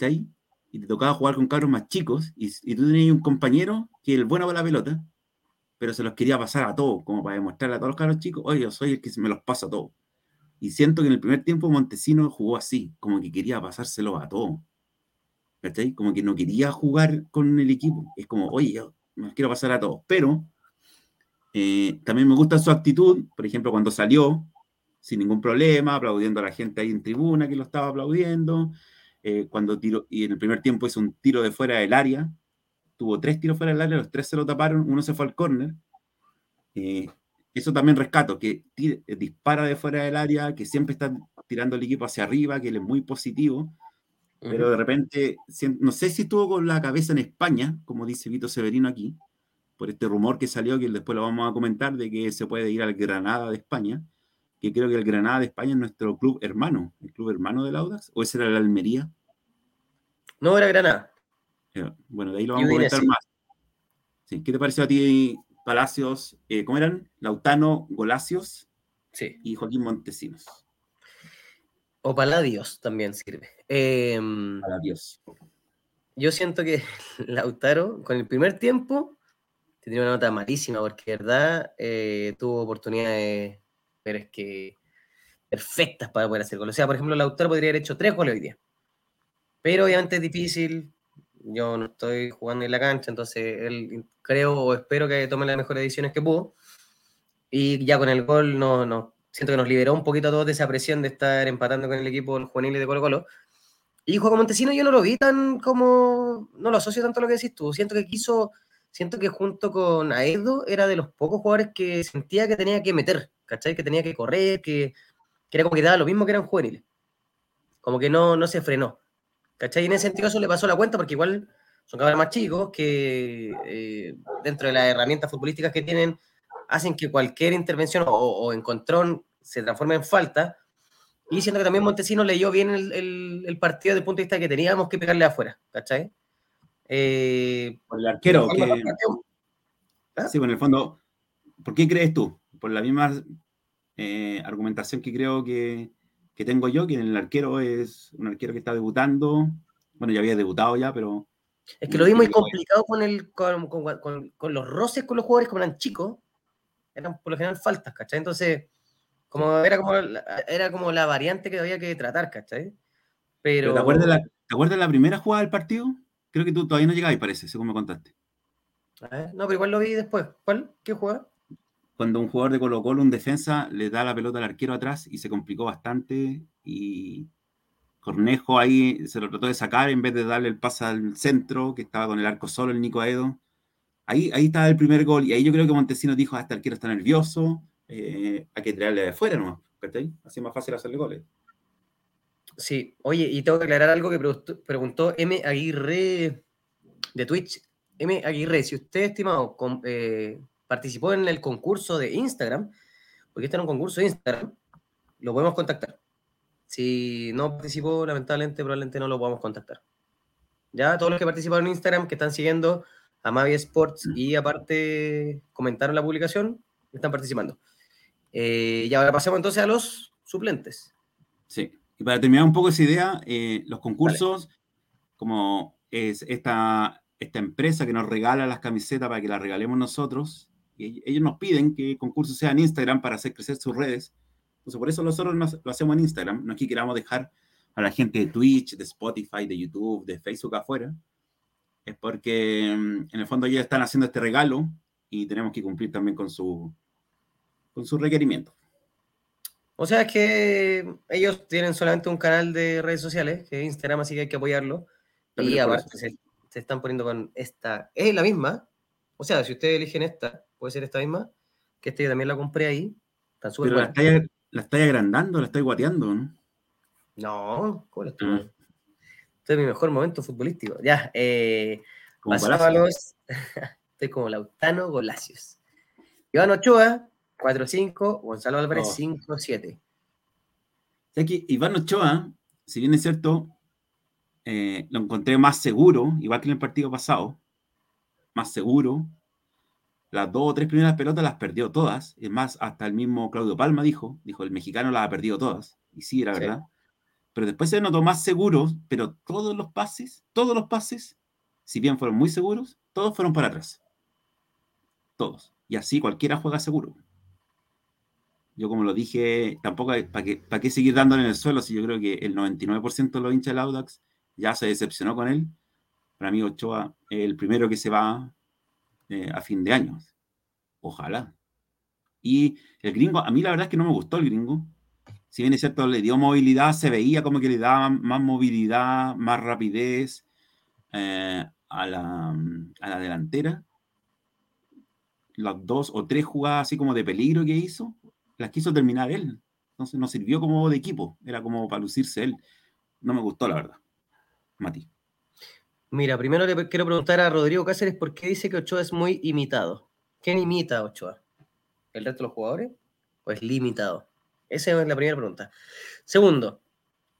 ahí Y te tocaba jugar con cabros más chicos, y, y tú tenías un compañero que el bueno para la pelota, pero se los quería pasar a todos, como para demostrarle a todos los cabros chicos, oye, yo soy el que me los pasa a todos. Y siento que en el primer tiempo Montesino jugó así, como que quería pasárselo a todos. ¿Cachai? Como que no quería jugar con el equipo. Es como, oye, yo me quiero pasar a todos. Pero eh, también me gusta su actitud, por ejemplo, cuando salió, sin ningún problema, aplaudiendo a la gente ahí en tribuna que lo estaba aplaudiendo. Eh, cuando tiro, y en el primer tiempo hizo un tiro de fuera del área, tuvo tres tiros fuera del área, los tres se lo taparon, uno se fue al córner. Eh, eso también rescato, que dispara de fuera del área, que siempre está tirando el equipo hacia arriba, que él es muy positivo, pero de repente, no sé si estuvo con la cabeza en España, como dice Vito Severino aquí, por este rumor que salió, que después lo vamos a comentar, de que se puede ir al Granada de España, que creo que el Granada de España es nuestro club hermano, el club hermano del Audax, o ese era el Almería. No, era Granada. Bueno, de ahí lo vamos a comentar más. ¿Qué te pareció a ti, Palacios? Eh, ¿Cómo eran? Lautano, Golacios sí. y Joaquín Montesinos. O Paladios también sirve. Em, Paladios. Yo siento que Lautaro, con el primer tiempo, tenía una nota malísima, porque verdad eh, tuvo oportunidades, pero es que perfectas para poder hacer goles. O sea, por ejemplo, Lautaro podría haber hecho tres goles hoy día. Pero obviamente es difícil. Yo no estoy jugando en la cancha, entonces él creo o espero que tome las mejores decisiones que pudo. Y ya con el gol no, no, siento que nos liberó un poquito a todos de esa presión de estar empatando con el equipo juvenil de Colo Colo. Y Juego Montesino yo no lo vi tan como, no lo asocio tanto a lo que decís tú, siento que quiso, siento que junto con Aedo era de los pocos jugadores que sentía que tenía que meter, ¿cachai? Que tenía que correr, que, que era como que daba lo mismo que eran juveniles. Como que no, no se frenó. ¿Cachai? Y en ese sentido eso le pasó la cuenta porque igual son cabros más chicos que eh, dentro de las herramientas futbolísticas que tienen hacen que cualquier intervención o, encontrón se transforme en falta. Y siento que también Montesino leyó bien el, partido desde el punto de vista que teníamos que pegarle afuera, ¿cachai? Eh, por el arquero. Que... ¿Ah? Sí, bueno, en el fondo, ¿por qué crees tú? Por la misma eh, argumentación que creo que, que, tengo yo, que el arquero es un arquero que está debutando. Bueno, ya había debutado ya, pero. Es que lo vi muy complicado con, el, con, con, con los roces con los jugadores como eran chicos eran por lo general faltas, ¿cachai? Entonces, como era como la, era como la variante que había que tratar, ¿cachai? Pero... ¿Te, acuerdas la, ¿Te acuerdas la primera jugada del partido? Creo que tú todavía no llegabas, parece, según me contaste. no, pero igual lo vi después. ¿Cuál? ¿Qué jugada? Cuando un jugador de Colo Colo, un defensa, le da la pelota al arquero atrás y se complicó bastante y Cornejo ahí se lo trató de sacar en vez de darle el pase al centro, que estaba con el arco solo el Nico Aedo. Ahí, ahí estaba el primer gol y ahí yo creo que Montesino dijo, hasta ah, el arquero está nervioso, eh, hay que tirarle de afuera nomás, Así es más fácil hacerle goles. Sí, oye, y tengo que aclarar algo que preguntó M. Aguirre de Twitch. M. Aguirre, si usted, estimado, eh, participó en el concurso de Instagram, porque este era un concurso de Instagram, lo podemos contactar. Si no participó, lamentablemente, probablemente no lo podamos contactar. Ya todos los que participaron en Instagram, que están siguiendo a Mavi Sports y aparte comentaron la publicación, están participando. Eh, y ahora pasemos entonces a los suplentes. Sí, y para terminar un poco esa idea, eh, los concursos, como es esta, esta empresa que nos regala las camisetas para que las regalemos nosotros, y ellos nos piden que el concurso sea en Instagram para hacer crecer sus redes. Entonces, por eso nosotros lo hacemos en Instagram. No es que queramos dejar a la gente de Twitch, de Spotify, de YouTube, de Facebook afuera, es porque mm, en el fondo ellos están haciendo este regalo y tenemos que cumplir también con su, con su requerimiento. O sea, es que ellos tienen solamente un canal de redes sociales, que es Instagram, así que hay que apoyarlo. y aparte se, están poniendo con esta. Es la misma. O sea, si ustedes eligen esta, puede ser esta misma, que esta yo también la compré ahí. Pero la estáis, la agrandando, la estáis guateando, ¿no? No, ¿cómo la estoy? Mm. Este es mi mejor momento futbolístico. Ya, eh, Estoy como Lautano Golacios. Iván Ochoa, 4-5. Gonzalo Álvarez, 5-7. O que Iván Ochoa, si bien es cierto, eh, lo encontré más seguro, igual que en el partido pasado, más seguro. Las dos o tres primeras pelotas las perdió todas. Es más, hasta el mismo Claudio Palma dijo, dijo, el mexicano las ha perdido todas. Y sí, era verdad pero después se notó más seguros, pero todos los pases, todos los pases, si bien fueron muy seguros, todos fueron para atrás. Todos. Y así cualquiera juega seguro. Yo como lo dije, tampoco ¿para qué, para qué seguir dándole en el suelo si yo creo que el 99% de los hinchas del Audax ya se decepcionó con él. Para mí Ochoa el primero que se va eh, a fin de año. Ojalá. Y el gringo, a mí la verdad es que no me gustó el gringo. si bien es cierto, le dio movilidad, se veía como que le daba más movilidad, más rapidez eh, a, la, a la delantera. Las dos o tres jugadas así como de peligro que hizo, las quiso terminar él. Entonces no sirvió como de equipo, era como para lucirse él. No me gustó, la verdad. Mati. Mira, primero le quiero preguntar a Rodrigo Cáceres por qué dice que Ochoa es muy imitado. ¿Quién imita a Ochoa? ¿El resto de los jugadores? ¿O es limitado? Esa es la primera pregunta. Segundo,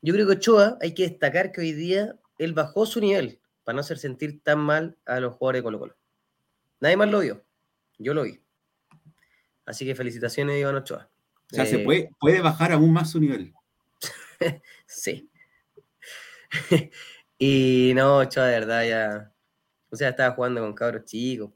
yo creo que Ochoa hay que destacar que hoy día él bajó su nivel para no hacer sentir tan mal a los jugadores de Colo Colo. Nadie más lo vio. Yo lo vi. Así que felicitaciones, Iván Ochoa. O sea, se eh, puede, puede bajar aún más su nivel. sí. Y no, Ochoa, de verdad, ya. O sea, estaba jugando con cabros chicos.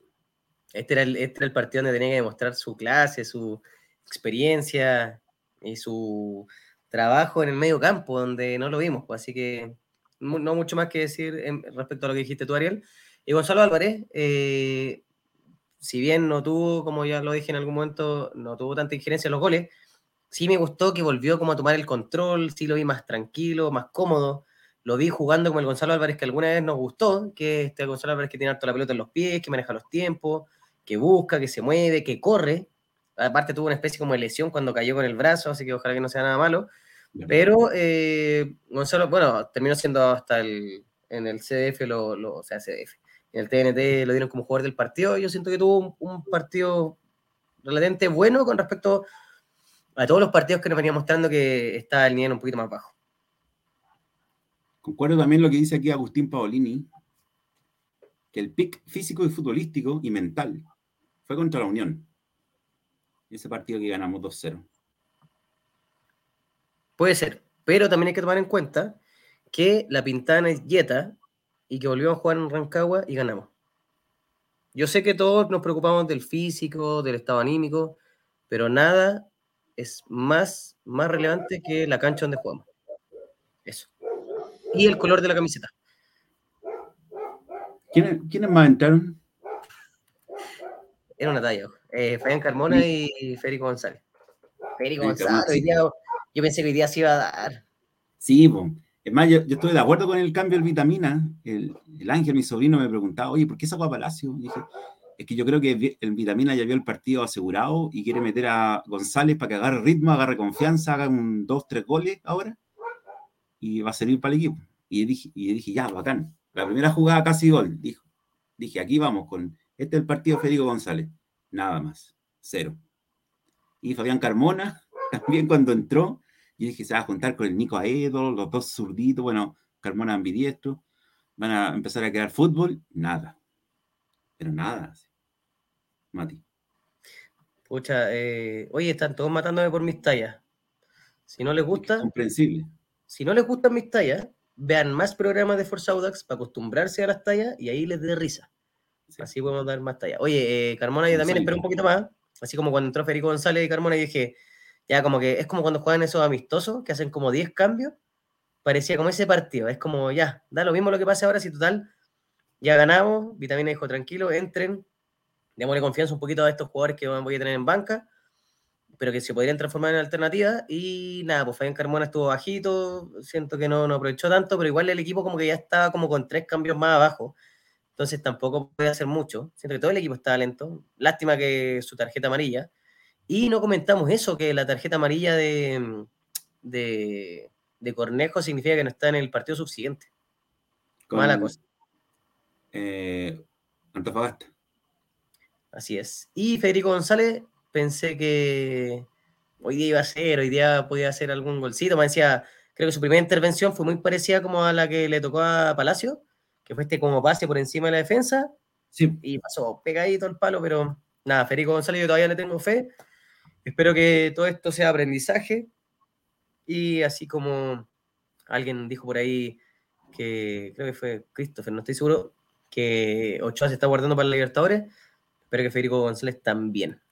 Este era, el, este el partido donde tenía que demostrar su clase, su experiencia y su trabajo en el medio campo, donde no lo vimos. Pues, así que no mucho más que decir respecto a lo que dijiste tú, Ariel. Y Gonzalo Álvarez, eh, si bien no tuvo, como ya lo dije en algún momento, no tuvo tanta injerencia en los goles, sí me gustó que volvió como a tomar el control, sí lo vi más tranquilo, más cómodo, lo vi jugando como el Gonzalo Álvarez que alguna vez nos gustó, que este Gonzalo Álvarez que tiene harto la pelota en los pies, que maneja los tiempos, que busca, que se mueve, que corre. Aparte tuvo una especie como de lesión cuando cayó con el brazo, así que ojalá que no sea nada malo. Pero eh, Gonzalo, bueno, terminó siendo hasta el, en el CDF, lo, o sea, CDF, en el TNT lo dieron como jugador del partido. Yo siento que tuvo un, partido relativamente bueno con respecto a todos los partidos que nos venía mostrando que está el nivel un poquito más bajo. Concuerdo también lo que dice aquí Agustín Paolini, que el pick físico y futbolístico y mental fue contra la Unión. Ese partido que ganamos 2-0. Puede ser, pero también hay que tomar en cuenta que la Pintana es Yeta y que volvimos a jugar en Rancagua y ganamos. Yo sé que todos nos preocupamos del físico, del estado anímico, pero nada es más, más relevante que la cancha donde jugamos. Eso. Y el color de la camiseta. ¿Quiénes, ¿quiénes más entraron? Era una talla. Eh, Fabián Carmona y Federico González. Federico González, hoy día yo pensé que hoy día se iba a dar. Sí, pues. Es más, yo, estoy de acuerdo con el cambio del vitamina. El, Ángel, mi sobrino, me preguntaba, oye, ¿por qué sacó a Palacio? dije, es que yo creo que el vitamina ya vio el partido asegurado y quiere meter a González para que agarre ritmo, agarre confianza, haga un dos, tres goles ahora y va a servir para el equipo. Y dije, y dije ya, bacán. La primera jugada casi gol, dijo. Dije, aquí vamos con este es el partido Federico González. Nada más, cero. Y Fabián Carmona, también cuando entró, y dije, se va a juntar con el Nico Aedo, los dos zurditos, bueno, Carmona ambidiestro, van a empezar a quedar fútbol, nada. Pero nada. Mati. Pucha, eh, oye, están todos matándome por mis tallas. Si no les gusta. comprensible. Si no les gustan mis tallas, vean más programas de Forza Audax para acostumbrarse a las tallas y ahí les dé risa. Así podemos dar más tallas. Oye, eh, Carmona, yo también espero un poquito más. Así como cuando entró Federico González y Carmona, y dije, ya como que es como cuando juegan esos amistosos que hacen como 10 cambios. Parecía como ese partido. Es como, ya, da lo mismo lo que pase ahora, si total, ya ganamos. Vitamina dijo, tranquilo, entren. Démosle confianza un poquito a estos jugadores que voy a tener en banca, pero que se podrían transformar en alternativa. Y nada, pues Fabián Carmona estuvo bajito. Siento que no, no aprovechó tanto, pero igual el equipo como que ya estaba como con tres cambios más abajo. Entonces tampoco puede hacer mucho. Siento que todo el equipo está lento. Lástima que su tarjeta amarilla. Y no comentamos eso, que la tarjeta amarilla de, de, Cornejo significa que no está en el partido subsiguiente. Mala cosa. Eh, Antofagasta. Así es. Y Federico González, pensé que hoy día iba a ser, hoy día podía hacer algún golcito. Me decía, creo que su primera intervención fue muy parecida como a la que le tocó a Palacio, que fue este como pase por encima de la defensa. Sí. Y pasó pegadito el palo, pero nada, Federico González yo todavía le tengo fe. Espero que todo esto sea aprendizaje y así como alguien dijo por ahí que creo que fue Christopher, no estoy seguro, que Ochoa se está guardando para la Libertadores, espero que Federico González también.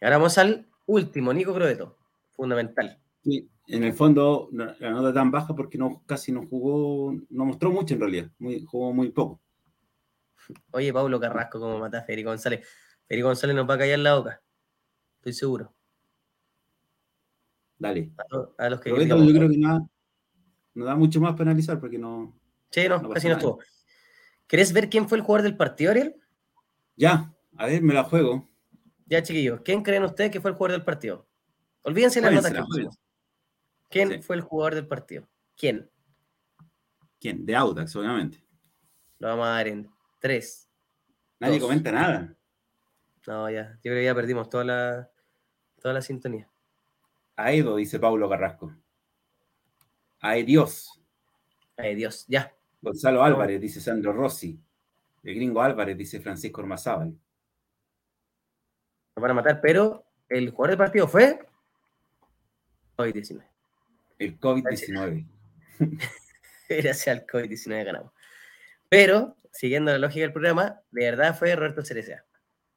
Ahora vamos al último, Nico Croeto, fundamental. Sí, en el fondo la nota tan baja porque no, casi no jugó, no mostró mucho en realidad, muy, jugó muy poco. Oye, Pablo Carrasco, como mata a Federico González. Federico González nos va a callar la boca. Estoy seguro. Dale. A, los que Roberto, yo creo que nada, no da mucho más para analizar porque no. Sí, no, casi no estuvo. ¿Querés ver quién fue el jugador del partido, Ariel? Ya, a ver, me la juego. Ya, chiquillos, ¿quién creen ustedes que fue el jugador del partido? Olvídense las notas que ¿Quién fue el jugador del partido? ¿Quién? ¿Quién? De Audax, obviamente. Lo vamos a dar en tres. Nadie comenta nada. No, ya. Yo creo que ya perdimos toda la, toda la sintonía. Aedo, dice Paulo Carrasco. Dios. Ay Dios, ya. Gonzalo Álvarez, dice Sandro Rossi. El gringo Álvarez, dice Francisco Ormazábal. Nos van a matar, pero el jugador del partido fue COVID-19. El COVID-19. Gracias al COVID-19 ganamos. Pero, siguiendo la lógica del programa, de verdad fue Roberto Cerecea.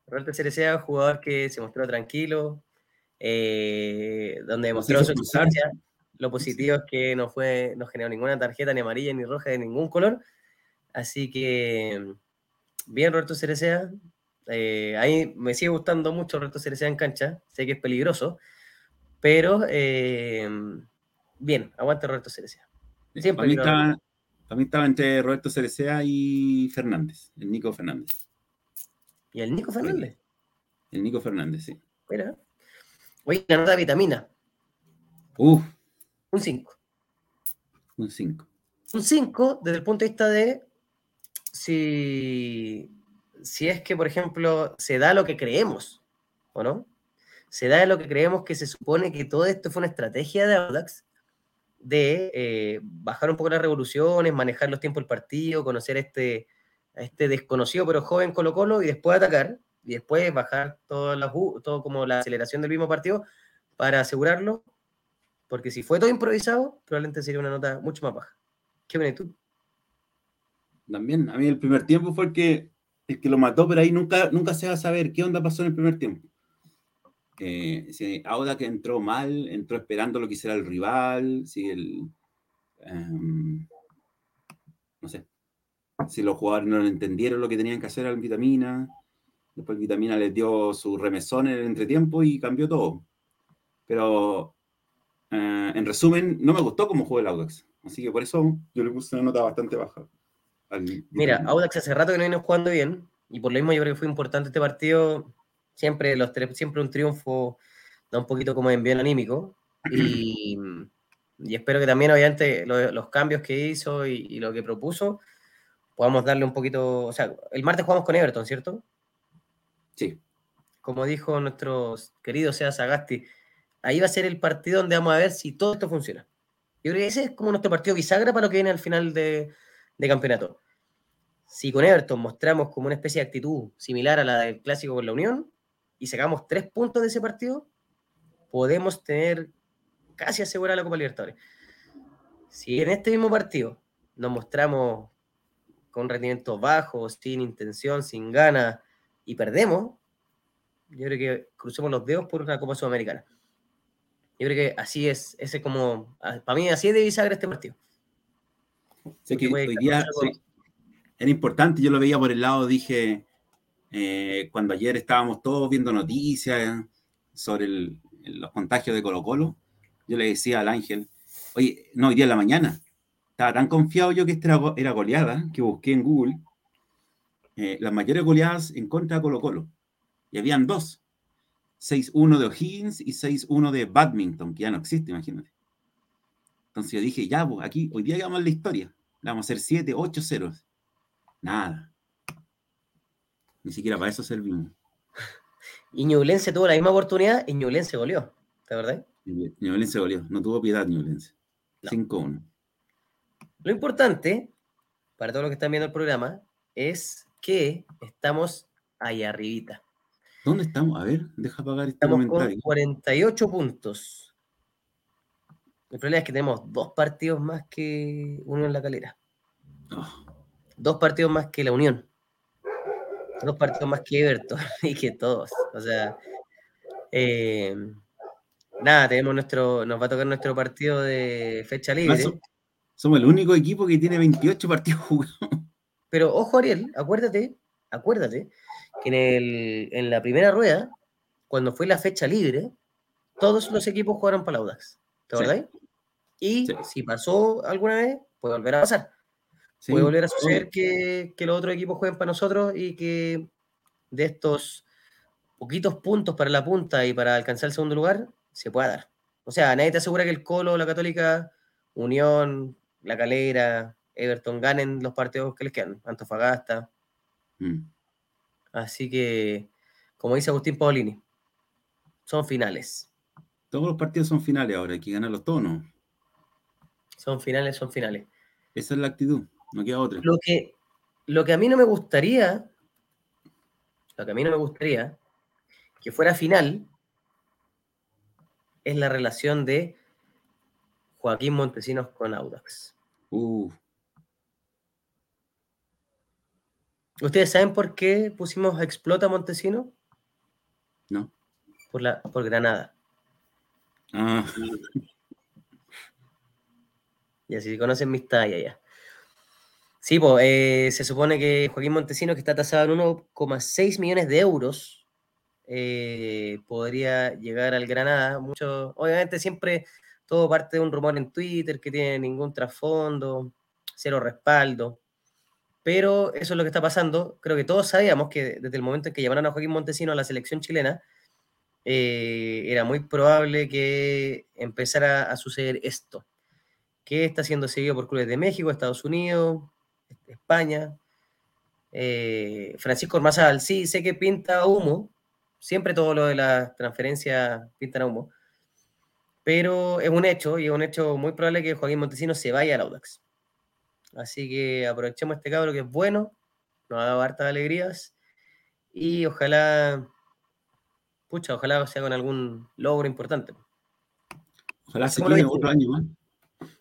Roberto Cerecea, jugador que se mostró tranquilo, eh, donde demostró su experiencia. Lo positivo es que no fue, no generó ninguna tarjeta ni amarilla ni roja de ningún color. Así que bien Roberto Cerecea. Eh, ahí me sigue gustando mucho Roberto Cerecea en cancha. Sé que es peligroso. Pero eh, bien, aguante Roberto Cerecea. Siempre para, mí estaba, para mí estaba entre Roberto Cerecea y Fernández, el Nico Fernández. ¿Y el Nico Fernández? El Nico Fernández, sí. Mira. Oye, la nota de vitamina. Uf. Un 5. Un 5. Un 5 desde el punto de vista de si, si es que, por ejemplo, se da lo que creemos, ¿o no? Se da lo que creemos que se supone que todo esto fue una estrategia de Audax de eh, bajar un poco las revoluciones, manejar los tiempos del partido, conocer este, a este desconocido pero joven Colo Colo y después atacar y después bajar todo, la, todo como la aceleración del mismo partido para asegurarlo, porque si fue todo improvisado, probablemente sería una nota mucho más baja. ¿Qué viene tú? También, a mí el primer tiempo fue el que, el que lo mató, pero ahí nunca, nunca se va a saber qué onda pasó en el primer tiempo. Eh, si Auda que entró mal, entró esperando lo que hiciera el rival, si el... Em, no sé, si los jugadores no entendieron lo que tenían que hacer al Vitamina, después Vitamina les dio su remesón en el entretiempo y cambió todo. Pero eh, en resumen, no me gustó cómo jugó el Audax, así que por eso yo le puse una nota bastante baja. Mira, Audax hace rato que no viene jugando bien, y por lo mismo yo creo que fue importante este partido. Siempre, los siempre un triunfo da un poquito como envío anímico. Y, y, espero que también, obviamente, los cambios que hizo y, lo que propuso, podamos darle un poquito. O sea, el martes jugamos con Everton, ¿cierto? Sí. Como dijo nuestro querido Sea Sagasti, ahí va a ser el partido donde vamos a ver si todo esto funciona. Yo creo que ese es como nuestro partido bisagra para lo que viene al final de, de campeonato. Si con Everton mostramos como una especie de actitud similar a la del clásico con la Unión y sacamos tres puntos de ese partido, podemos tener casi asegurada la Copa Libertadores. Si en este mismo partido nos mostramos con rendimientos bajos, sin intención, sin ganas y perdemos, yo creo que crucemos los dedos por una Copa Sudamericana. Yo creo que así es, ese como, para mí así es de bisagra este partido. Sé que hoy día era importante, yo lo veía por el lado, dije, eh, cuando ayer estábamos todos viendo noticias sobre los contagios de Colo Colo, yo le decía al Ángel, oye, no, hoy día en la mañana, estaba tan confiado yo que esta era, goleada, que busqué en Google eh, las mayores goleadas en contra de Colo Colo. Y habían dos. 6-1 de O'Higgins y 6-1 de Badminton, que ya no existe, imagínate. Entonces yo dije, ya, pues aquí, hoy día llamamos la historia. Le vamos a hacer 7, 8 ceros. Nada. Ni siquiera para eso servimos. Y Ñublense tuvo la misma oportunidad y Ñublense goleó, ¿de verdad? Ñublense goleó, no tuvo piedad Ñublense. 5-1. Lo importante, para todos los que están viendo el programa, es que estamos ahí arribita. ¿Dónde estamos? A ver, deja apagar este estamos comentario. Con 48 puntos. El problema es que tenemos dos partidos más que uno en la calera. Oh. Dos partidos más que la Unión. Dos partidos más que Everton y que todos. O sea, eh, nada, tenemos nuestro, nos va a tocar nuestro partido de fecha libre. Somos el único equipo que tiene 28 partidos jugados. Pero ojo, Ariel, acuérdate, acuérdate que en, el, en la primera rueda, cuando fue la fecha libre, todos los equipos jugaron para la Audax. ¿Te acordáis? Y si pasó alguna vez, puede volver a pasar. Puede volver a suceder que, que, los otros equipos jueguen para nosotros y que de estos poquitos puntos para la punta y para alcanzar el segundo lugar, se pueda dar. O sea, nadie te asegura que el Colo, la Católica, Unión, La Calera, Everton ganen los partidos que les quedan, Antofagasta. Mm. Así que, como dice Agustín Paolini, son finales. Todos los partidos son finales ahora, hay que ganarlos todos, ¿no? Son finales, son finales. Esa es la actitud, no queda otra. Lo que, lo que a mí no me gustaría, lo que a mí no me gustaría, que fuera final, es la relación de Joaquín Montesinos con Audax. ¿Ustedes saben por qué pusimos Explota Montesino? No. Por, la, por Granada. Ah. Y así conocen mis tallas ya. Sí, pues se supone que Joaquín Montesino, que está tasado en 1,6 millones de euros, eh, podría llegar al Granada. Mucho, obviamente siempre todo parte de un rumor en Twitter que tiene ningún trasfondo, cero respaldo. Pero eso es lo que está pasando. Creo que todos sabíamos que desde el momento en que llamaron a Joaquín Montesino a la selección chilena, eh, era muy probable que empezara a suceder esto, que está siendo seguido por clubes de México, Estados Unidos, España. Eh, Francisco Ormazal, sí, sé que pinta humo, siempre todo lo de las transferencias pintan humo, pero es un hecho y es un hecho muy probable que Joaquín Montesino se vaya al Audax. Así que aprovechemos este cabro que es bueno, nos ha dado hartas alegrías y ojalá, pucha, ojalá sea con algún logro importante. Ojalá se quede otro año más.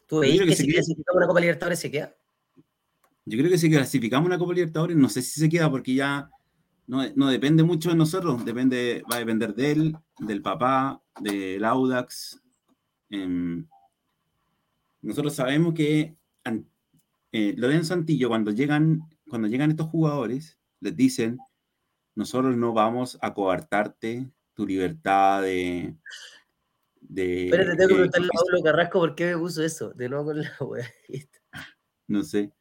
¿Tú veis que, si clasificamos una Copa Libertadores se queda? Yo creo que si clasificamos una Copa Libertadores, no sé si se queda porque ya no, depende mucho de nosotros, depende, va a depender de él, del papá, del Audax. Em, nosotros sabemos que eh, Lorenzo Antillo, cuando llegan, cuando llegan estos jugadores, les dicen, nosotros no vamos a coartarte tu libertad de... de Espérate, tengo que preguntarle a Pablo Carrasco por qué me puso eso, de nuevo con la wea. No sé.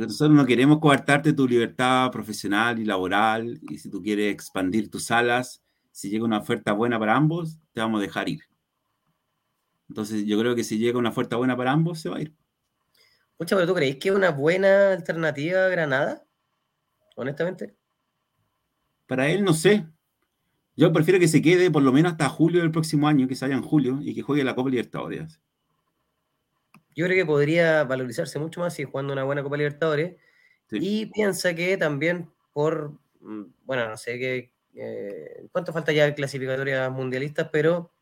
Nosotros no queremos coartarte tu libertad profesional y laboral, y si tú quieres expandir tus alas, si llega una oferta buena para ambos, te vamos a dejar ir. Entonces yo creo que si llega una oferta buena para ambos, se va a ir. Mucha, pero ¿tú crees que es una buena alternativa a Granada? Honestamente. Para él no sé. Yo prefiero que se quede por lo menos hasta julio del próximo año, que se vaya en julio y que juegue la Copa Libertadores yo creo que podría valorizarse mucho más si jugando una buena Copa Libertadores. Y piensa que también por, mm, bueno, no sé qué, eh, cuánto falta ya de clasificatorias mundialistas, pero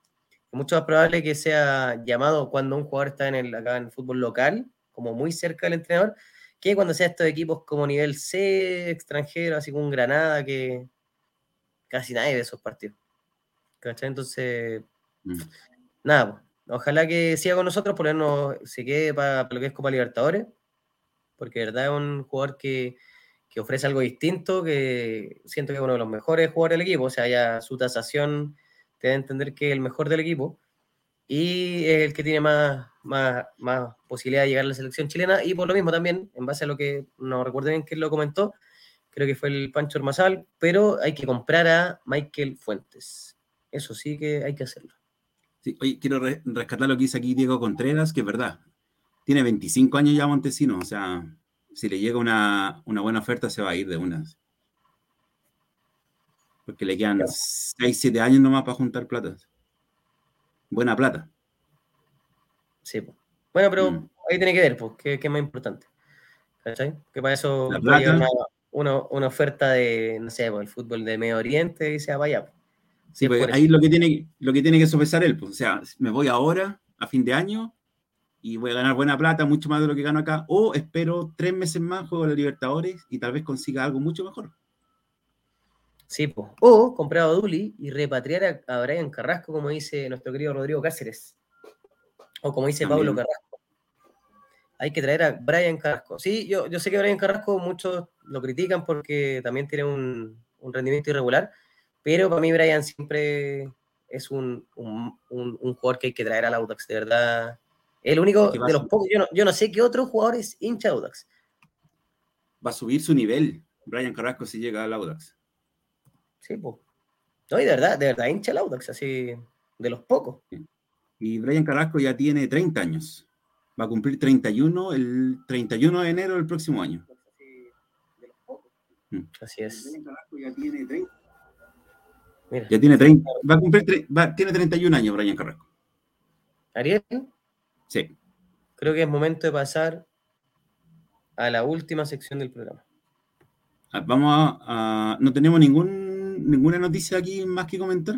mucho más probable que sea llamado cuando un jugador está en el, acá en el fútbol local, como muy cerca del entrenador, que cuando sea estos equipos como nivel C, extranjero, así como un Granada, que casi nadie de esos partidos. ¿Cachai? Entonces, mm. nada, pues Ojalá que siga con nosotros, por lo menos se quede para, lo que es Copa Libertadores, porque de verdad es un jugador que, ofrece algo distinto, que siento que es uno de los mejores jugadores del equipo, o sea, ya su tasación te da a entender que es el mejor del equipo y es el que tiene más, más, más posibilidad de llegar a la selección chilena y por lo mismo también, en base a lo que no recuerdo bien quién lo comentó, creo que fue el Pancho Ormazal, pero hay que comprar a Michael Fuentes. Eso sí que hay que hacerlo. Sí, oye, quiero rescatar lo que dice aquí Diego Contreras, que es verdad. Tiene 25 años ya Montesino, o sea, si le llega una, buena oferta se va a ir de unas. Porque le quedan 6, 7 años nomás para juntar plata. Buena plata. Sí, bueno, pero mm. ahí tiene que ver, pues, ¿qué, es más importante? ¿Cachai? Que para eso una, una, oferta de, no sé, pues, el fútbol de Medio Oriente y se vaya. Sí, pues, ahí lo que, tiene, lo que tiene que sopesar él, pues, o sea, me voy ahora, a fin de año, y voy a ganar buena plata, mucho más de lo que gano acá, o espero tres meses más, juego a la Libertadores y tal vez consiga algo mucho mejor. Sí, pues. O comprar a Duli y repatriar a, Brian Carrasco, como dice nuestro querido Rodrigo Cáceres. O como dice Pablo Carrasco. Hay que traer a Brian Carrasco. Sí, yo, yo sé que Brian Carrasco muchos lo critican porque también tiene un, un rendimiento irregular, pero para mí Brian siempre es un, un, un, jugador que hay que traer al Audax, de verdad. El único de los pocos, yo no, yo no sé qué otro jugador es hincha Audax. Va a subir su nivel, Brian Carrasco, si llega al Audax. Sí, pues. No, y de verdad, de verdad, hincha el Audax, así, de los pocos. Y Brian Carrasco ya tiene 30 años. Va a cumplir 31 el 31 de enero del próximo año. Mm. Así es. Brian Carrasco ya tiene 30. Ya tiene 30, va a cumplir, va, tiene 31 años Brian Carrasco. ¿Ariel? Sí. Creo que es momento de pasar a la última sección del programa. Ah, vamos a, no tenemos ningún, ninguna noticia aquí más que comentar.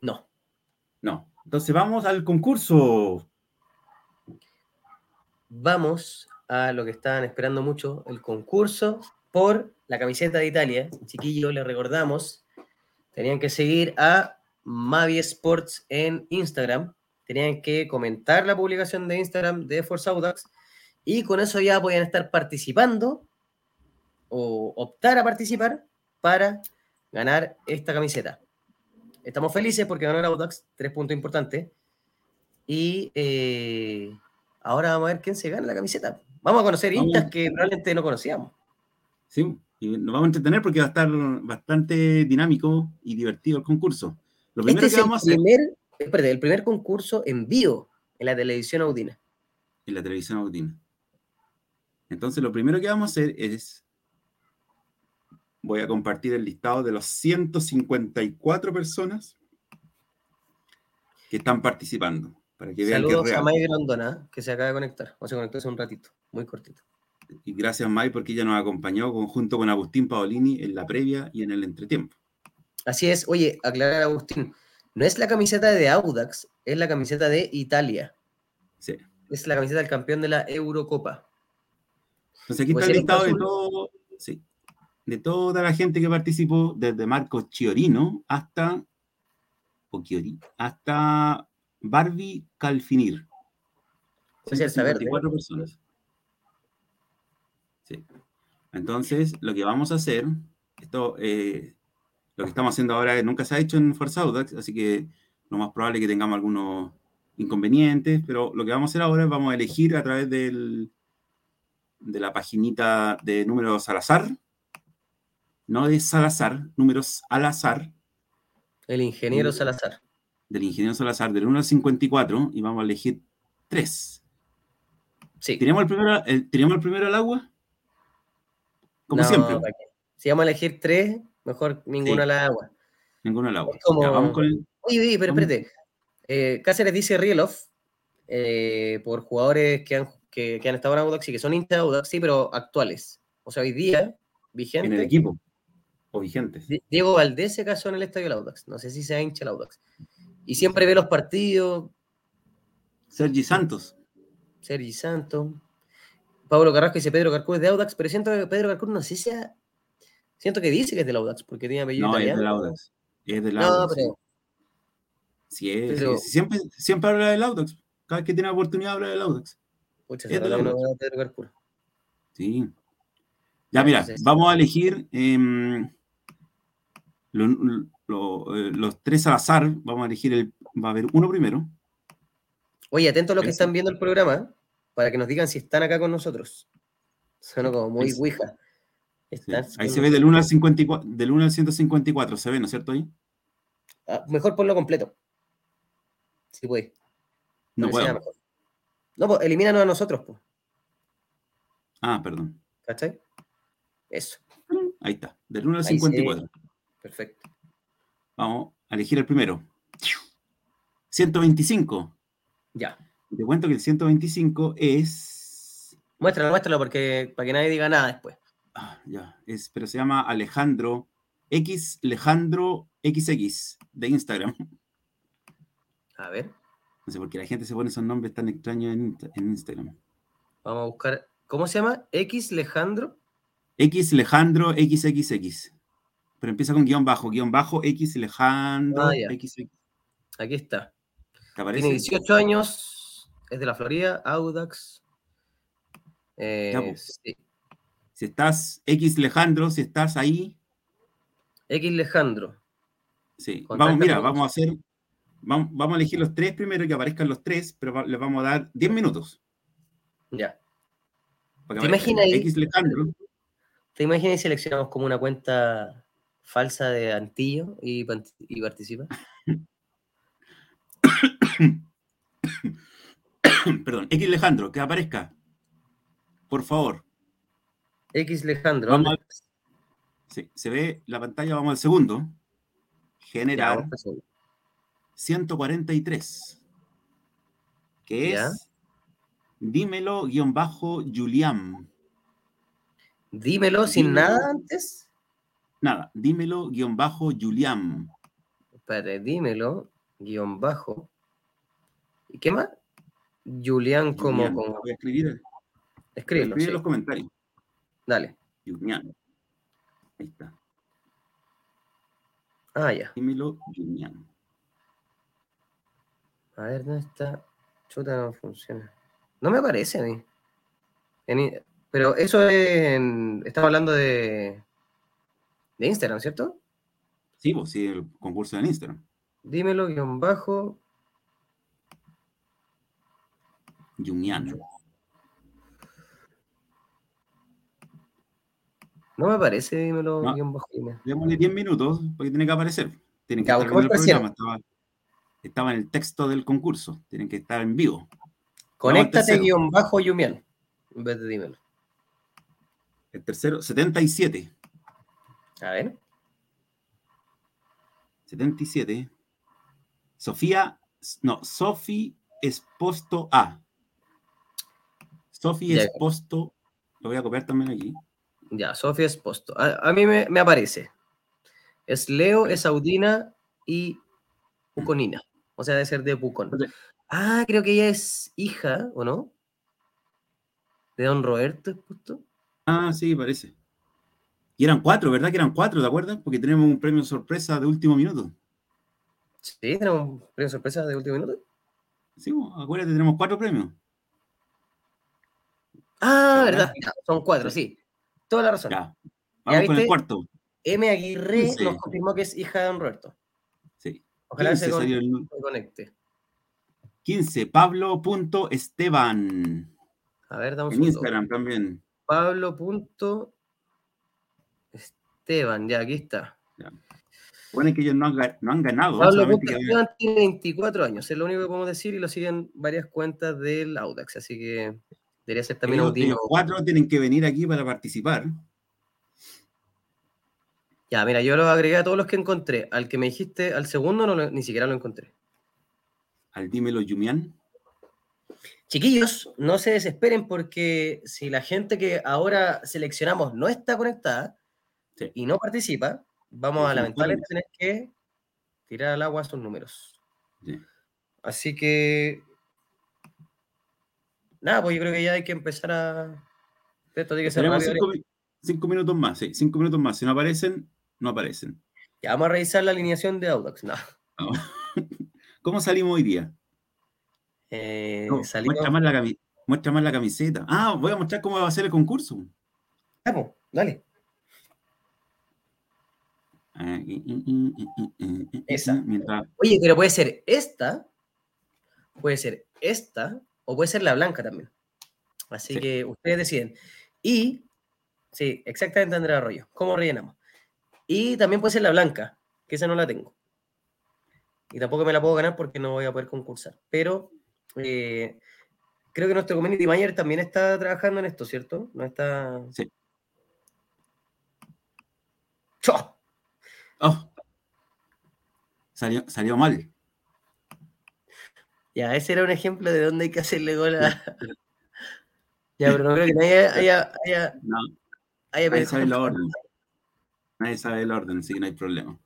No. No. Entonces vamos al concurso. Vamos a lo que estaban esperando mucho, el concurso por la camiseta de Italia. Chiquillos, les recordamos, tenían que seguir a Mavi Sports en Instagram, tenían que comentar la publicación de Instagram de Force Audax y con eso ya podían estar participando o optar a participar para ganar esta camiseta. Estamos felices porque ganó el Audax, tres puntos importantes. Y eh, ahora vamos a ver quién se gana la camiseta. Vamos a conocer hinchas que probablemente no conocíamos. Sí, y nos vamos a entretener porque va a estar bastante dinámico y divertido el concurso. Lo primero este que vamos a hacer. Espérate, el primer concurso en vivo en la televisión Audina. En la televisión Audina. Entonces, lo primero que vamos a hacer es. Voy a compartir el listado de los 154 personas que están participando. Para que vean Saludos a May Grondona, que se acaba de conectar. O se conectó hace un ratito, muy cortito y gracias May porque ella nos acompañó junto con Agustín Paolini en la previa y en el entretiempo. Así es, oye, aclarar Agustín, no es la camiseta de Audax, es la camiseta de Italia. Sí. Es la camiseta del campeón de la Eurocopa. Entonces aquí está el listado de todo, sí, de toda la gente que participó, desde Marcos Chiorino hasta o hasta Barbie Calfinir. Pues el saber. personas. Sí. Entonces, lo que vamos a hacer, esto, eh, lo que estamos haciendo ahora nunca se ha hecho en Forza Audax, así que lo más probable es que tengamos algunos inconvenientes, pero lo que vamos a hacer ahora es vamos a elegir a través del, de la paginita de números al azar, no de Salazar, números al azar. El ingeniero Salazar. Del ingeniero Salazar, del 1 al 54, y vamos a elegir 3. Sí. ¿Tenemos el primero, el, ¿tenemos el primero al agua? Como siempre. Si vamos a elegir tres, mejor ninguna al agua. Ninguna al agua. vamos con el... Oye, pero espérate. Eh, Cáceres dice Rieloff eh, por jugadores que han, que, han estado en Audax y que son hinchas de Audax, sí, pero actuales. O sea, hoy día, vigentes. En el equipo. O vigentes. Diego Valdés se casó en el estadio del Audax. No sé si sea hincha del Audax. Y siempre ve los partidos. Sergi Santos. Sergi Santos. Pablo Carrasco dice Pedro Carcú es de Audax, pero siento que Pedro Carcú no sé si sea. Siento que dice que es del Audax, porque tiene apellido no, italiano. es del Audax. Es del Audax. No, pero. Sí, es, Siempre, siempre habla del Audax. Cada vez que tiene oportunidad habla del Audax. Pucha, es del Audax. Pedro Carcú. Sí. Ya, mira, vamos a elegir em, eh, los tres al azar. Vamos a elegir el. Va a haber uno primero. Oye, atento a los que están viendo el programa para que nos digan si están acá con nosotros. Suena como muy ouija. Ahí se ve del 1, al 54, del 1 al 154, se ve, ¿no es cierto ahí? Ah, mejor ponlo completo. Si sí, puede. No puedo. No, pues elimínanos a nosotros, pues. Ah, perdón. ¿Cachai? Eso. Ahí está, del 1 al 54. Perfecto. Vamos a elegir el primero. 125. Ya. Te cuento que el 125 es. Muéstralo, muéstralo, porque para que nadie diga nada después. Ah, ya. Es, pero se llama Alejandro X Alejandro XX de Instagram. A ver. No sé por qué la gente se pone esos nombres tan extraños en, Instagram. Vamos a buscar. ¿Cómo se llama? X Alejandro. X Alejandro XXX. Pero empieza con guion bajo, guion bajo X Alejandro ah, XX. Aquí está. Tiene 18 años, es de la Florida, Audax. Eh, pues. Si estás X Alejandro, si estás ahí. X Alejandro. Sí. Vamos, mira, vamos a hacer. Vamos, vamos a elegir los tres primero y que aparezcan los tres, pero les vamos a dar 10 minutos. Ya. ¿Te imaginas? X Alejandro. ¿Te imaginas si seleccionamos como una cuenta falsa de Antillo y, y participa? Perdón, X Alejandro, que aparezca. Por favor. X Alejandro. Vamos ¿dónde a- Sí, se ve la pantalla, vamos al segundo. Generar vamos al segundo. 143. Que Ya. es dímelo guion bajo Julián. Dímelo sin Dímelo. nada antes. Nada, dímelo guion bajo Julián. Espérate, dímelo, guion bajo. ¿Y qué más? Julián como Julián. con. Voy a escribir, Escríbelo, sí. en los comentarios. Dale. Julián. Ahí está. Ah, ya. Dímelo Julián. A ver, ¿dónde está? Chuta, no funciona. No me aparece a mí. En pero eso es. en- estamos hablando de. De Instagram, ¿cierto? Sí, pues sí, el concurso en Instagram. Dímelo, guion bajo. Julián. No me aparece, dímelo, No. bajo. email. Démosle 10 minutos porque tiene que aparecer. Tienen que Ya, estar viendo el programa. Estaba, estaba en el texto del concurso. Tienen que estar en vivo. Conéctate, guion bajo, Yumian. En vez de dímelo. El tercero, 77. A ver. 77. Sofía, no, Sofi Esposto A. Sofi. Esposto, lo voy a copiar también aquí. Ya, Sofía Esposto. A, a mí me, me aparece. Es Leo, es Audina y Puconina. O sea, debe ser de Pucón. Ah, creo que ella es hija, ¿o no? De don Roberto Esposto. Ah, sí, parece. Y eran cuatro, ¿verdad? Que eran cuatro, ¿te acuerdas? Porque tenemos un premio sorpresa de último minuto. Sí, tenemos un premio sorpresa de último minuto. Sí, acuérdate, tenemos cuatro premios. Ah, ¿Te verdad. Ya, son cuatro, sí. Toda la razón. Ya. Vamos con el cuarto. M. Aguirre Sí. nos confirmó que es hija de don Roberto. Sí. Ojalá 15 se, con- el- se conecte. 15, Pablo.esteban. A ver, damos En un Instagram también. Pablo. punto Esteban, ya aquí está. Bueno, es que ellos no han, ga- no han ganado. Pablo punto que- Esteban tiene 24 años, es lo único que podemos decir y lo siguen varias cuentas del Audax, así que debería ser también ellos- Audino. ellos cuatro tienen que venir aquí para participar. Ya, mira, yo lo agregué a todos los que encontré. Al que me dijiste, al segundo, no lo- ni siquiera lo encontré. Al dímelo Yumian. Chiquillos, no se desesperen porque si la gente que ahora seleccionamos no está conectada Sí. y no participa, vamos a lamentablemente tener que tirar al agua sus números. Sí. Así que. Nada, pues yo creo que ya hay que empezar a. Esto tiene que ser rápido. cinco, cinco minutos más, sí, cinco minutos más. Si no aparecen, no aparecen. Ya vamos a revisar la alineación de Audax. No. ¿Cómo salimos hoy día? Eh, No, salimos- muestra, más la cami- muestra más la camiseta. Ah, voy a mostrar cómo va a ser el concurso. Ya, pues, dale. Ah, y- y- y- Esa. Mientras, Oye, pero puede ser esta, puede ser esta, o puede ser la blanca también. Así Sí. que ustedes deciden. Y, sí, exactamente Andrea Arroyo. ¿Cómo rellenamos? Y también puede ser la blanca, que esa no la tengo. Y tampoco me la puedo ganar porque no voy a poder concursar. Pero eh, creo que nuestro community manager también está trabajando en esto, ¿cierto? No está. Sí. ¡Chua! oh, salió, salió mal. Ya, ese era un ejemplo de dónde hay que hacerle gol a. ya, pero no creo que nadie haya, haya, No, haya nadie sabe el pensado- orden. Nadie sabe el orden, así que no hay problema.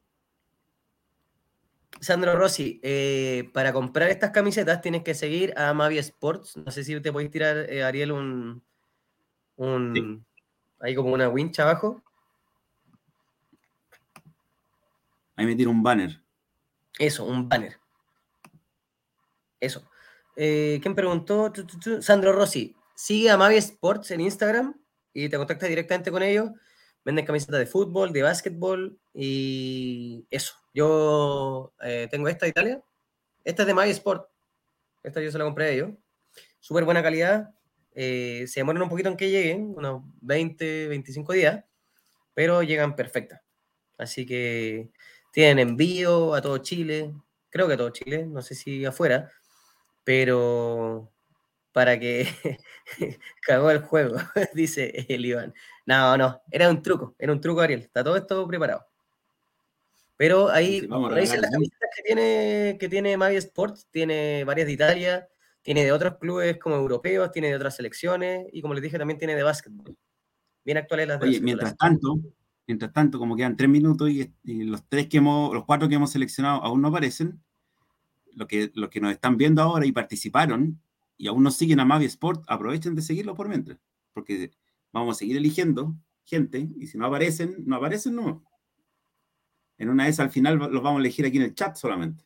Sandro Rossi, eh, para comprar estas camisetas tienes que seguir a Mavi Sports. No sé si te podéis tirar, eh, Ariel, un, un ahí como una winch abajo. Ahí me tiro un banner. Eso, un banner. Eso. Eh, ¿Quién preguntó? Sandro Rossi, sigue a Mavi Sports en Instagram y te contactas directamente con ellos Venden camisetas de fútbol, de básquetbol y eso. Yo eh, tengo esta de Italia. Esta es de My Sport. Esta yo se la compré a ellos. Súper buena calidad. Eh, se demoran un poquito en que lleguen, unos 20, 25 días, pero llegan perfectas. Así que tienen envío a todo Chile, creo que a todo Chile, no sé si afuera, pero para que cagó el juego, dice el Iván. No, no, era un truco, era un truco, Ariel. Está todo esto preparado. Pero ahí, las camisetas que tiene, que tiene Mavi Sports, tiene varias de Italia, tiene de otros clubes como europeos, tiene de otras selecciones y como les dije también tiene de básquetbol. Bien actuales las de mientras tanto, mientras tanto, como quedan tres minutos y, los tres que hemos, los cuatro que hemos seleccionado aún no aparecen, lo que, los que nos están viendo ahora y participaron y aún no siguen a Mavi Sport, aprovechen de seguirlo por mientras, porque vamos a seguir eligiendo gente y si no aparecen, no aparecen, no. En una vez al final los vamos a elegir aquí en el chat solamente.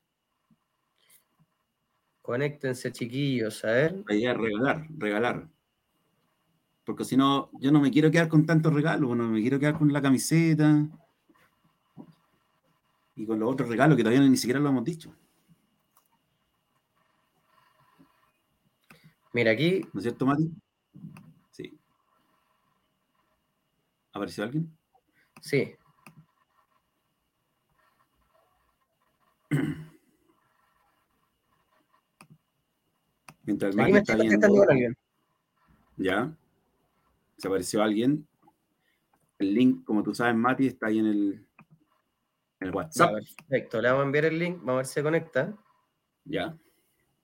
Conéctense, chiquillos, a ver. a regalar, regalar. Porque si no, yo no me quiero quedar con tantos regalos, no me quiero quedar con la camiseta y con los otros regalos que todavía ni siquiera lo hemos dicho. Mira aquí. ¿No es cierto, Mati? Sí. ¿Apareció alguien? Sí. Mientras Mati está viendo... Ya. Se apareció alguien. El link, como tú sabes, Mati, está ahí en el, el WhatsApp. perfecto. Le vamos a enviar el link. Vamos a ver si se conecta. Ya.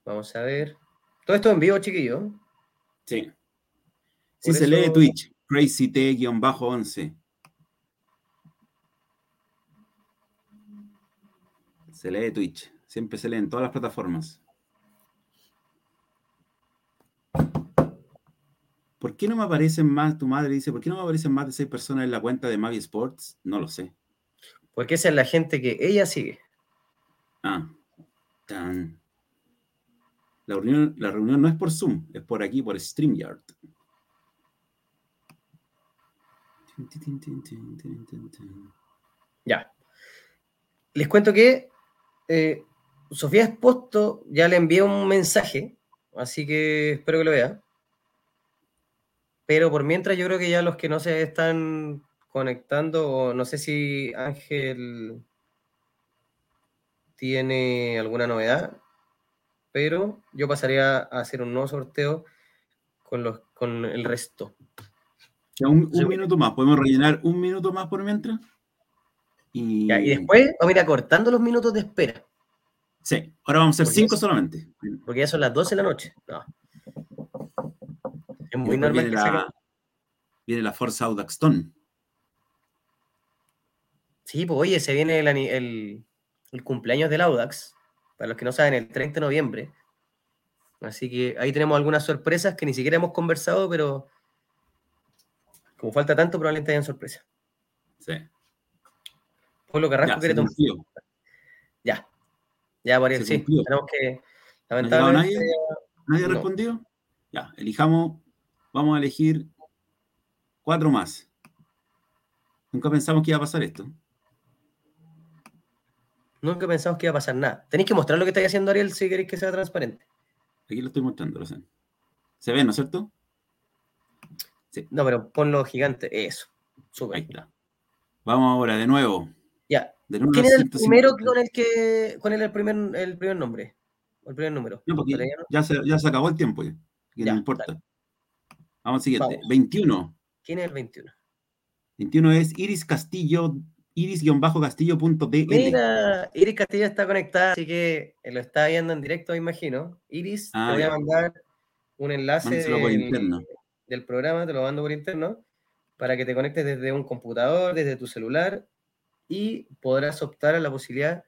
Vamos a ver. Todo esto en vivo, chiquillo. Sí. Si se lee Twitch. Crazy T-11. Se lee Twitch. Siempre se lee en todas las plataformas. ¿Por qué no me aparecen más? Tu madre dice, ¿por qué no me aparecen más de seis personas en la cuenta de Mavi Sports? No lo sé. Porque esa es la gente que ella sigue. Ah. Tan. La reunión, no es por Zoom, es por aquí, por StreamYard. Ya. Les cuento que eh, Sofía Esposto ya le envió un mensaje, así que espero que lo vea. Pero por mientras yo creo que ya los que no se están conectando, o no sé si Ángel tiene alguna novedad, pero yo pasaría a hacer un nuevo sorteo con, los, con el resto. un, minuto más, podemos rellenar un minuto más por mientras. Y, y después vamos a ir acortando los minutos de espera. Sí, ahora vamos a hacer cinco solamente. Porque ya son las 12 de la noche. No. Es muy normal viene que la, Viene la Forza Audaxton. Sí, pues oye, se viene el, cumpleaños del Audax. Para los que no saben, el 30 de noviembre. Así que ahí tenemos algunas sorpresas que ni siquiera hemos conversado, pero como falta tanto, probablemente hayan sorpresas. Sí. Pablo Carrasco quiere tomar. Ya. Ya, por sí. Tenemos que. Lamentablemente. ¿Nadie, ¿Nadie ha respondido? Ya, elijamos Vamos a elegir cuatro más. Nunca pensamos que iba a pasar esto. Nunca pensamos que iba a pasar nada. Tenéis que mostrar lo que estáis haciendo, Ariel, si queréis que sea transparente. Aquí lo estoy mostrando, lo sé. Se ve, ¿no es cierto? Sí. No, pero ponlo gigante. Eso. Sube. Ahí está. Vamos ahora, de nuevo. Ya. ¿Quién es el primero con el que. con el primer, el primer nombre? O el primer número. No, porque ya, se, ya se acabó el tiempo ya. no importa. Vamos al siguiente. 21. ¿Quién es el 21? 21 es Iris Castillo, iris-castillo.dl. Mira, Iris Castillo está conectada, así que lo está viendo en directo, imagino. Iris, te ah, voy a mandar un enlace del, del, programa, te lo mando por interno, para que te conectes desde un computador, desde tu celular, y podrás optar a la posibilidad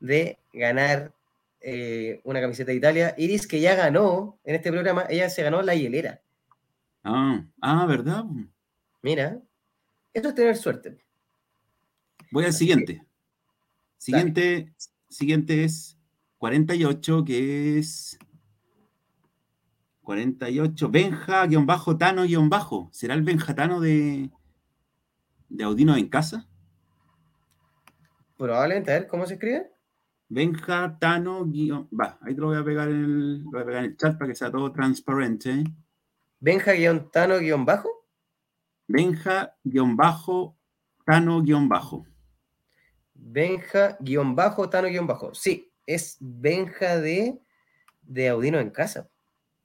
de ganar eh, una camiseta de Italia. Iris, que ya ganó en este programa, ella se ganó la hielera. Ah, ah, ¿verdad? Mira, eso es tener suerte. Voy al siguiente. Siguiente, siguiente es 48, que es 48, Benja, guion bajo, Tano, guion bajo. ¿Será el Benjatano de, de Audino en casa? Probablemente, a ver, ¿cómo se escribe? Benja Tano guion. Va, ahí te lo voy a pegar en el, lo voy a pegar en el chat para que sea todo transparente. Benja guion Tano guion bajo. Benja guion bajo Tano guion bajo. Benja guion bajo Tano guion bajo. Sí, es Benja de, de Audino en casa.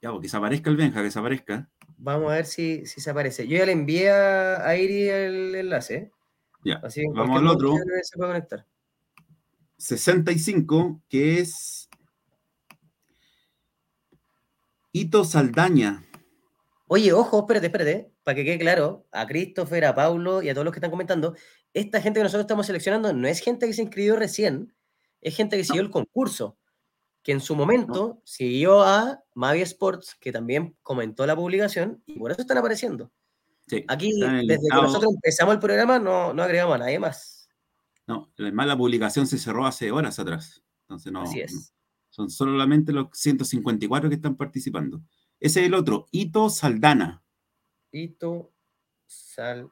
Ya, porque se aparezca el Benja, que se aparezca. Vamos a ver si, si se aparece. Yo ya le envié a, a Iri el enlace. ¿eh? Ya, Así vamos al otro. Se puede conectar. 65, que es Ito Saldaña. Oye, ojo, espérate, espérate, para que quede claro, a Christopher, a Paulo y a todos los que están comentando, esta gente que nosotros estamos seleccionando no es gente que se inscribió recién, es gente que siguió el concurso, que en su momento siguió a Mavi Sports, que también comentó la publicación, y por eso están apareciendo. Sí, Aquí, desde que nosotros empezamos el programa, no, no agregamos a nadie más. No, además la publicación se cerró hace horas atrás. Entonces no. Así no. es. Son solamente los 154 que están participando. Ese es el otro, Ito Saldana. Ito Sal.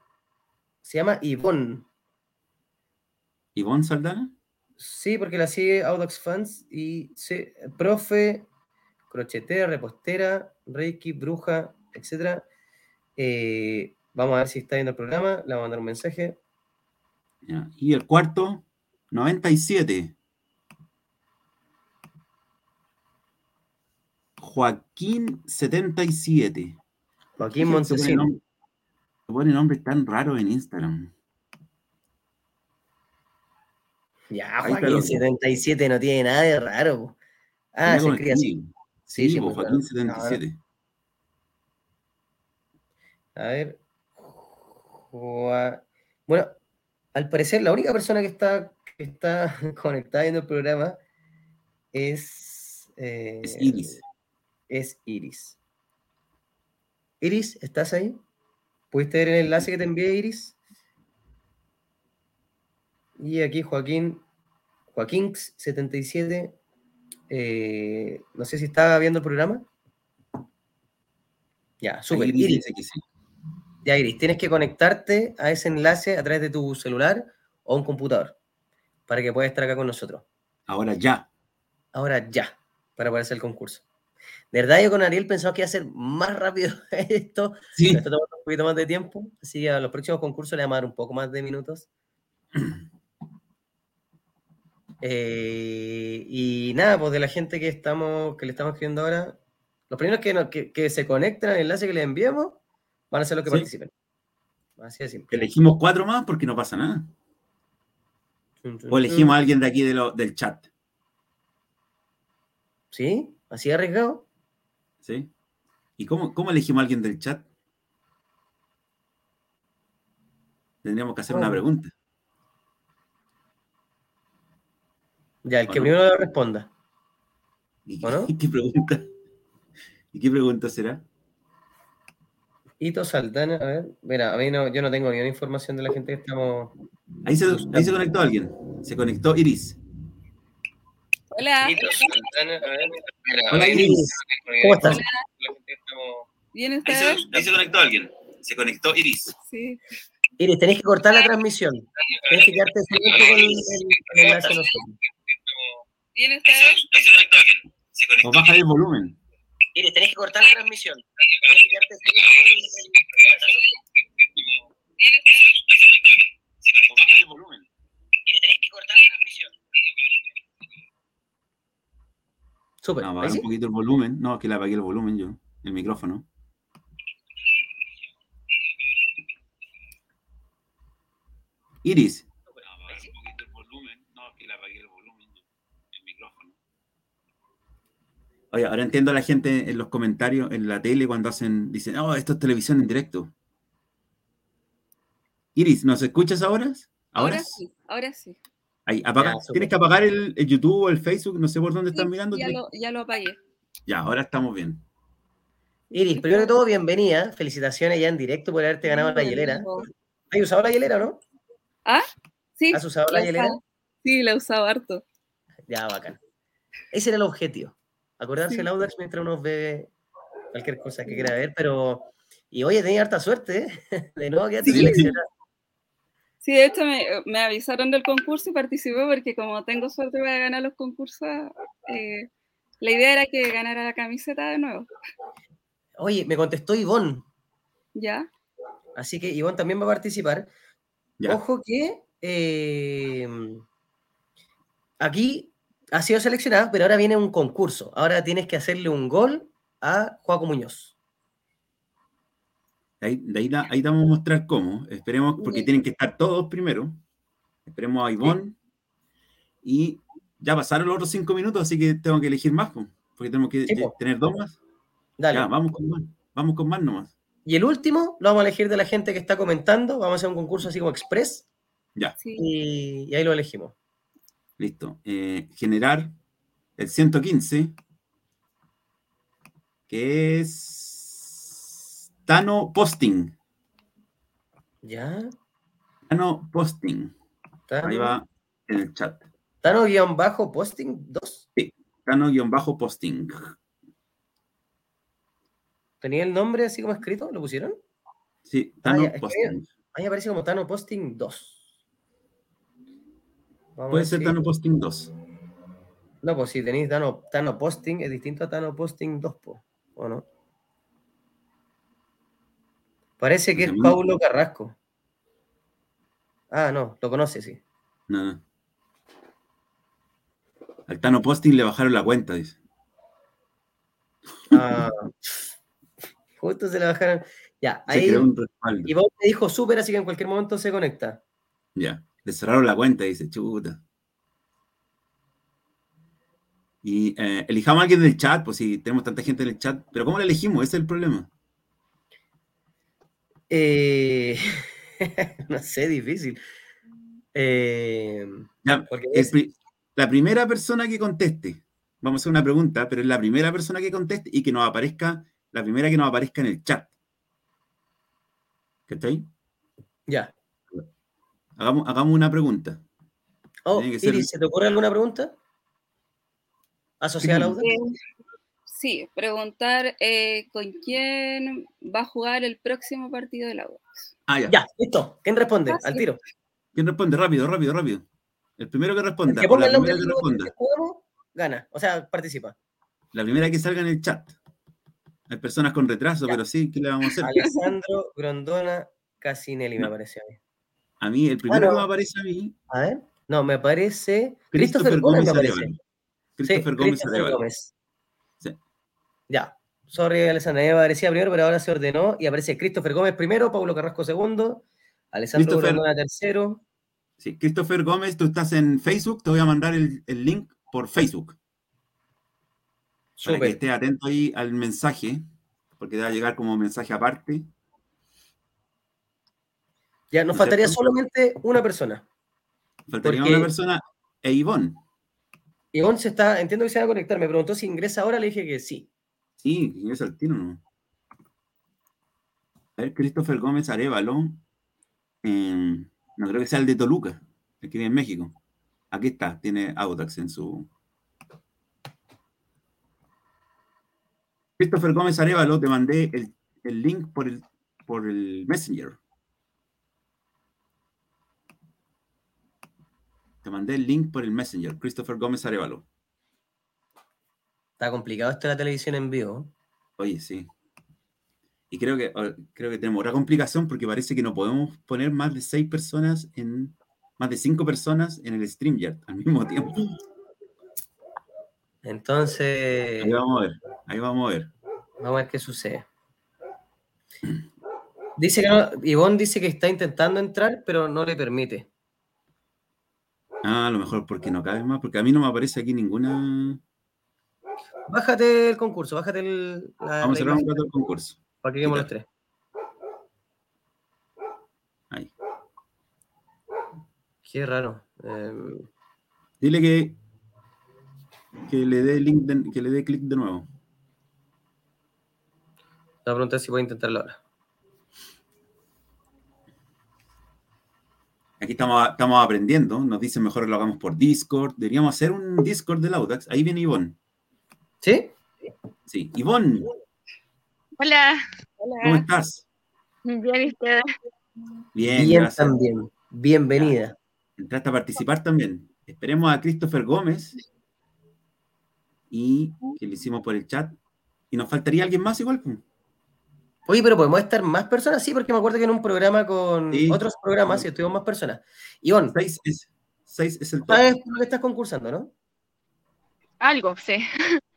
Se llama Ivonne. ¿Ivonne Saldana? Sí, porque la sigue Audax Fans y sí, profe, crochetera, repostera, reiki, bruja, etc. vamos a ver si está viendo el programa. Le vamos a mandar un mensaje. Ya. Y el cuarto, 97. Joaquín 77. Joaquín Montesino. se pone nombres tan raros en Instagram. Ya, Joaquín lo- 77 no tiene nada de raro. po. Ah, se escribe así. Sí, Sí, sí, pues, Joaquín claro. 77. A ver. Joa- Bueno, al parecer la única persona que está, que está conectada viendo el programa es... eh, Es Iris. Es Iris. Iris, ¿estás ahí? ¿Pudiste ver el enlace que te envié, Iris? Y aquí Joaquín, Joaquín77, eh, no sé si está viendo el programa. Ya, súper. Iris, sí. ya, Iris, tienes que conectarte a ese enlace a través de tu celular o un computador para que puedas estar acá con nosotros. Ahora ya. Ahora ya, para poder hacer el concurso. De verdad, yo con Ariel pensaba que iba a ser más rápido esto. Sí. Me está tomando un poquito más de tiempo. Así que a los próximos concursos le vamos a dar un poco más de minutos. Eh, y nada, pues de la gente que estamos, que le estamos escribiendo ahora, los primeros que, nos- que, que se conectan al enlace que les enviamos van a ser los que Sí. participen. Así de simple. Elegimos cuatro más porque no pasa nada. O elegimos a alguien de aquí de lo- del chat. ¿Sí? ¿Así arriesgado? ¿Sí? ¿Y cómo, cómo elegimos a alguien del chat? Tendríamos que hacer una ¿Cómo? pregunta. Ya, el que primero responda. ¿Y, ¿O no? ¿y qué pregunta? ¿Y qué pregunta será? Hito Saldana, a ver. Mira, a mí no, yo no tengo ni una información de la gente que estamos. Ahí se, ahí se conectó alguien. Se conectó Iris. Hola, Hito Saldana, a ver. Mira, Hola, Iris. ¿Cómo estás? Hola. La gente que estamos- ¿bien Ahí se, ahí se conectó alguien. Se conectó Iris. Sí. Iris, tenés que cortar la transmisión. Tenés que quedarte con el, enlace nosotros. ¿Bien ustedes? Ahí se conectó alguien. Se conectó. O baja el volumen. Iris, tenés que cortar la transmisión. O baja el volumen. Iris, tenés que cortar la transmisión. Súper. No, ¿ahí bajar un poquito el volumen. No, es que le apagué el volumen yo. El micrófono. Iris. ¿Ahí sí? el volumen. No, que le apagué el volumen yo. El micrófono. Oye, ahora entiendo a la gente en los comentarios, en la tele, cuando hacen, dicen, oh, esto es televisión en directo. Iris, ¿nos escuchas ahora? Ahora sí, ahora sí. Ahí, apaga- Ya. Tienes que apagar el, el YouTube o el Facebook, no sé por dónde estás Sí, mirando. ya, te- lo, ya lo apagué. Ya, ahora estamos bien. Iris, primero que todo, bienvenida. Felicitaciones ya en directo por haberte ganado la hielera. ¿Has usado la hielera o no? ¿Ah? Sí. ¿Has usado la hielera? Sí, la he usado harto. Ya, bacán. Ese era el objetivo. Acordarse Sí. del Audax mientras uno ve cualquier cosa que quiera ver, pero. Y oye, tenía harta suerte, ¿eh? De nuevo quedaste Sí. seleccionado. Sí, de hecho me, me avisaron del concurso y participé porque como tengo suerte para ganar los concursos, eh, la idea era que ganara la camiseta de nuevo. Oye, me contestó Ivonne, ¿Ya? así que Ivonne también va a participar. Ya. Ojo que eh, aquí ha sido seleccionada, pero ahora viene un concurso. Ahora tienes que hacerle un gol a Juaco Muñoz. Ahí, de ahí, da- ahí te vamos a mostrar cómo. Esperemos, porque tienen que estar todos primero. Esperemos a Ivonne. Y ya pasaron los otros cinco minutos, así que tengo que elegir más, po, porque tenemos que Sí, tener dos más. Dale. Ya, vamos con más. Vamos con más nomás. Y el último lo vamos a elegir de la gente que está comentando. Vamos a hacer un concurso así como express Ya, Sí. y, y ahí lo elegimos. Listo. Eh, generar el 115, que es Tano Posting. ¿Ya? Tano Posting. Tano, Ahí va en el chat. Tano-posting 2. Tano-posting. ¿Tenía el nombre así como escrito? ¿Lo pusieron? Sí, Ah, Tano ya, es que Posting. Ahí aparece como Tano Posting 2. Vamos Puede ser si- Tano Posting 2. No, pues si tenéis Tano, Tano Posting, es distinto a Tano Posting 2, po, ¿o no? Parece que es Paulo Carrasco. Ah, no, lo conoce, sí. No, no. Al Tano Posting le bajaron la cuenta, dice. Ah, justo se le bajaron. Ya, Se ahí creó un respaldo. Ivonne me dijo súper, así que en cualquier momento se conecta. Ya, le cerraron la cuenta, dice, chuta. Y eh, elijamos a alguien del chat, pues si tenemos tanta gente en el chat, pero ¿cómo la elegimos? Ese es el problema. Eh, no sé, difícil. Eh, Ya, es- la primera persona que conteste, vamos a hacer una pregunta, pero es la primera persona que conteste y que nos aparezca, la primera que nos aparezca en el chat. ¿Cachai? ya. Hagamos, hagamos una pregunta. Oh, Tiene que ser- Iris, ¿se te ocurre alguna pregunta? ¿Asociada a la Sí. Sí, preguntar eh, con quién va a jugar el próximo partido de la U. Ah, ya. Ya, listo. ¿Quién responde? Fácil. Al tiro. ¿Quién responde? Rápido, rápido, rápido. El primero que El responda, que o ponga la el nombre primera que responda. que jugamos, gana. O sea, participa. La primera que salga en el chat. Hay personas con retraso, Ya. pero sí, ¿qué le vamos a hacer? Alessandro Grondona Casinelli, me No. parece a mí. A mí, el primero no. que me aparece a mí, A ver. No, me aparece. Christopher Christopher Gómez me Gómez aparece. Sí, Christopher Gómez Christopher Arevalo. Gómez. Sí. Ya. Sorry, Alessandro. A mí me aparecía primero, pero ahora se ordenó y aparece Christopher Gómez primero, Paulo Carrasco segundo, Alessandro Grondona tercero. Sí, Christopher Gómez, tú estás en Facebook, te voy a mandar el, el link por Facebook. Para que estés atento ahí al mensaje, porque te va a llegar como mensaje aparte. Ya, nos ¿No es faltaría cierto? solamente una persona. Faltaría una persona e Ivonne. Ivonne se está, entiendo que se va a conectar. Me preguntó si ingresa ahora, le dije que sí. Sí, es al tiro, ¿no? A ver, Christopher Gómez Arevalo. eh, no creo que sea el de Toluca, el que vive en México. Aquí está, tiene Audax en su. Christopher Gómez Arevalo, te mandé el, el link por el, por el Messenger. Te mandé el link por el Messenger, Christopher Gómez Arevalo. Está complicado esto de la televisión en vivo. Oye, sí. Y creo que, oh, creo que tenemos otra complicación porque parece que no podemos poner más de seis personas en, más de cinco personas en el StreamYard al mismo tiempo. Entonces, Ahí vamos a ver, ahí vamos a ver. vamos a ver qué sucede. Dice que no, Ivonne dice que está intentando entrar, pero no le permite. Ah, a lo mejor porque no cabe más, porque a mí no me aparece aquí ninguna. Bájate el concurso, bájate el, la, Vamos a la cerrar un rato el concurso. para que veamos los tres. Ahí. Qué raro. Eh, Dile que, que le dé link de- que le dé clic de nuevo. te voy a preguntar si puedo intentarlo ahora. Aquí estamos, estamos aprendiendo. Nos dicen mejor que lo hagamos por Discord. Deberíamos hacer un Discord del Audax. Ahí viene Ivonne. ¿Sí? Sí, Ivonne, Hola, ¿cómo estás? bien, ¿y ustedes? Bien, Bien gracias. también. bienvenida. Entraste a participar también. Esperemos a Christopher Gómez y que lo hicimos por el chat. ¿Y nos faltaría alguien más igual? Oye, pero podemos estar más personas, sí, porque me acuerdo que en un programa con Sí. otros programas sí, estuvimos más personas. Ivonne, Seis es, seis es el top. ¿sabes por lo que estás concursando, no? Algo, sí.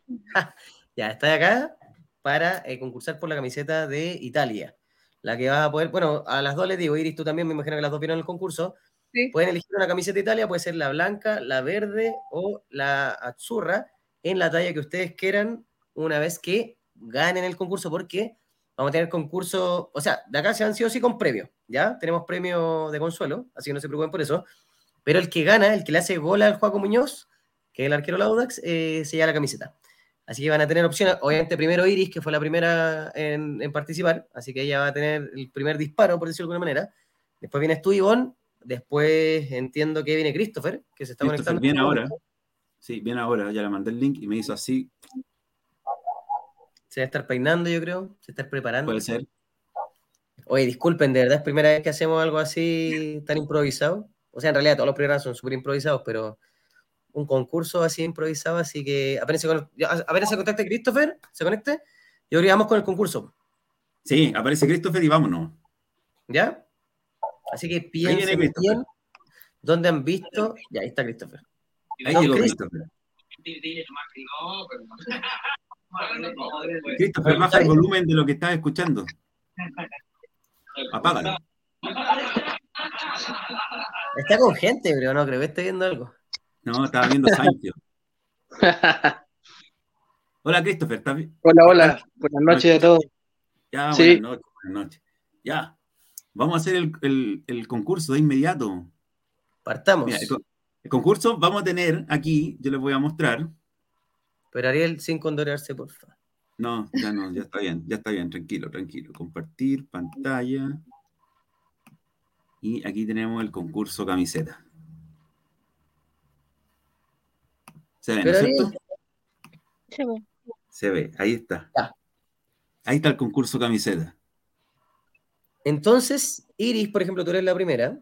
Ya, estás acá para eh, concursar por la camiseta de Italia. La que vas a poder, bueno, a las dos les digo, Iris, tú también, me imagino que las dos vieron el concurso. Sí. Pueden elegir una camiseta de Italia, puede ser la blanca, la verde o la azurra, en la talla que ustedes quieran, una vez que ganen el concurso, porque vamos a tener concurso, o sea, de acá se han sido sí con premio, ¿ya? Tenemos premio de consuelo, así que no se preocupen por eso. Pero el que gana, el que le hace gol al Juaco Muñoz, que es el arquero Laudax, eh, se lleva la camiseta. Así que van a tener opciones. Obviamente, primero Iris, que fue la primera en, en participar, así que ella va a tener el primer disparo, por decirlo de alguna manera. Después vienes tú, Ivonne. Después entiendo que viene Christopher, que se está Christopher conectando. viene ahora. Sí, viene ahora. Ya le mandé el link y me hizo así. Se va a estar peinando, yo creo. Se está preparando. Puede ser. Oye, disculpen, de verdad es primera vez que hacemos algo así tan improvisado. O sea, en realidad todos los programas son súper improvisados, pero un concurso así improvisado, así que apenas se, con- apenas se contacte Christopher, se conecte, y ahora vamos con el concurso, Sí, aparece Christopher y vámonos. ¿ya? Así que piensen bien dónde han visto. Ya, ahí está Christopher. Ahí Don llegó Christopher. Christopher. Christopher, baja el volumen de lo que estás escuchando. Apágalo. Está con gente, pero no creo que esté viendo algo. No, estaba viendo Seinfeld. Hola, Christopher. ¿estás bien? Hola, hola. Buenas noches a todos. Ya, Sí. buenas noches, buenas noches. Ya. Vamos a hacer el, el- el concurso de inmediato. Partamos. Mira, el, co- el concurso vamos a tener aquí, yo les voy a mostrar. Pero Ariel, sin condorearse, por favor. No, ya no, ya está bien, ya está bien, tranquilo, tranquilo. Compartir pantalla. Y aquí tenemos el concurso camiseta. ¿Se ve, no es cierto? Sí, pues. Se ve, ahí está. Ya. Ahí está el concurso camiseta. entonces, Iris, por ejemplo, tú eres la primera.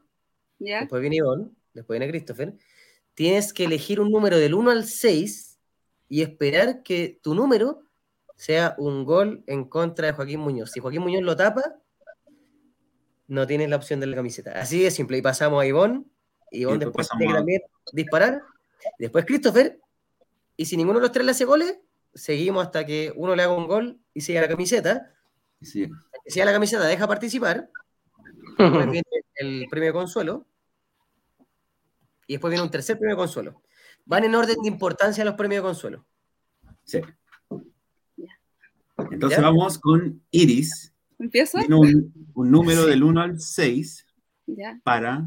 ¿Ya? después viene Ivonne, después viene Christopher, tienes que elegir un número del 1 al 6 y esperar que tu número sea un gol en contra de Joaquín Muñoz. Si Joaquín Muñoz lo tapa, no tienes la opción de la camiseta. Así de simple. Y pasamos a Ivonne. Ivonne Y después después tiene que también disparar. Después Christopher. Y si ninguno de los tres le hace goles, seguimos hasta que uno le haga un gol y siga la camiseta. Sí. Si ya la camiseta deja participar, Después viene el premio de consuelo. Y después viene un tercer premio de consuelo. Van en orden de importancia los premios de consuelo. sí. Entonces ¿Ya? vamos con Iris. ¿Empiezo? Tiene un, un número del 1 al 6 Ya. para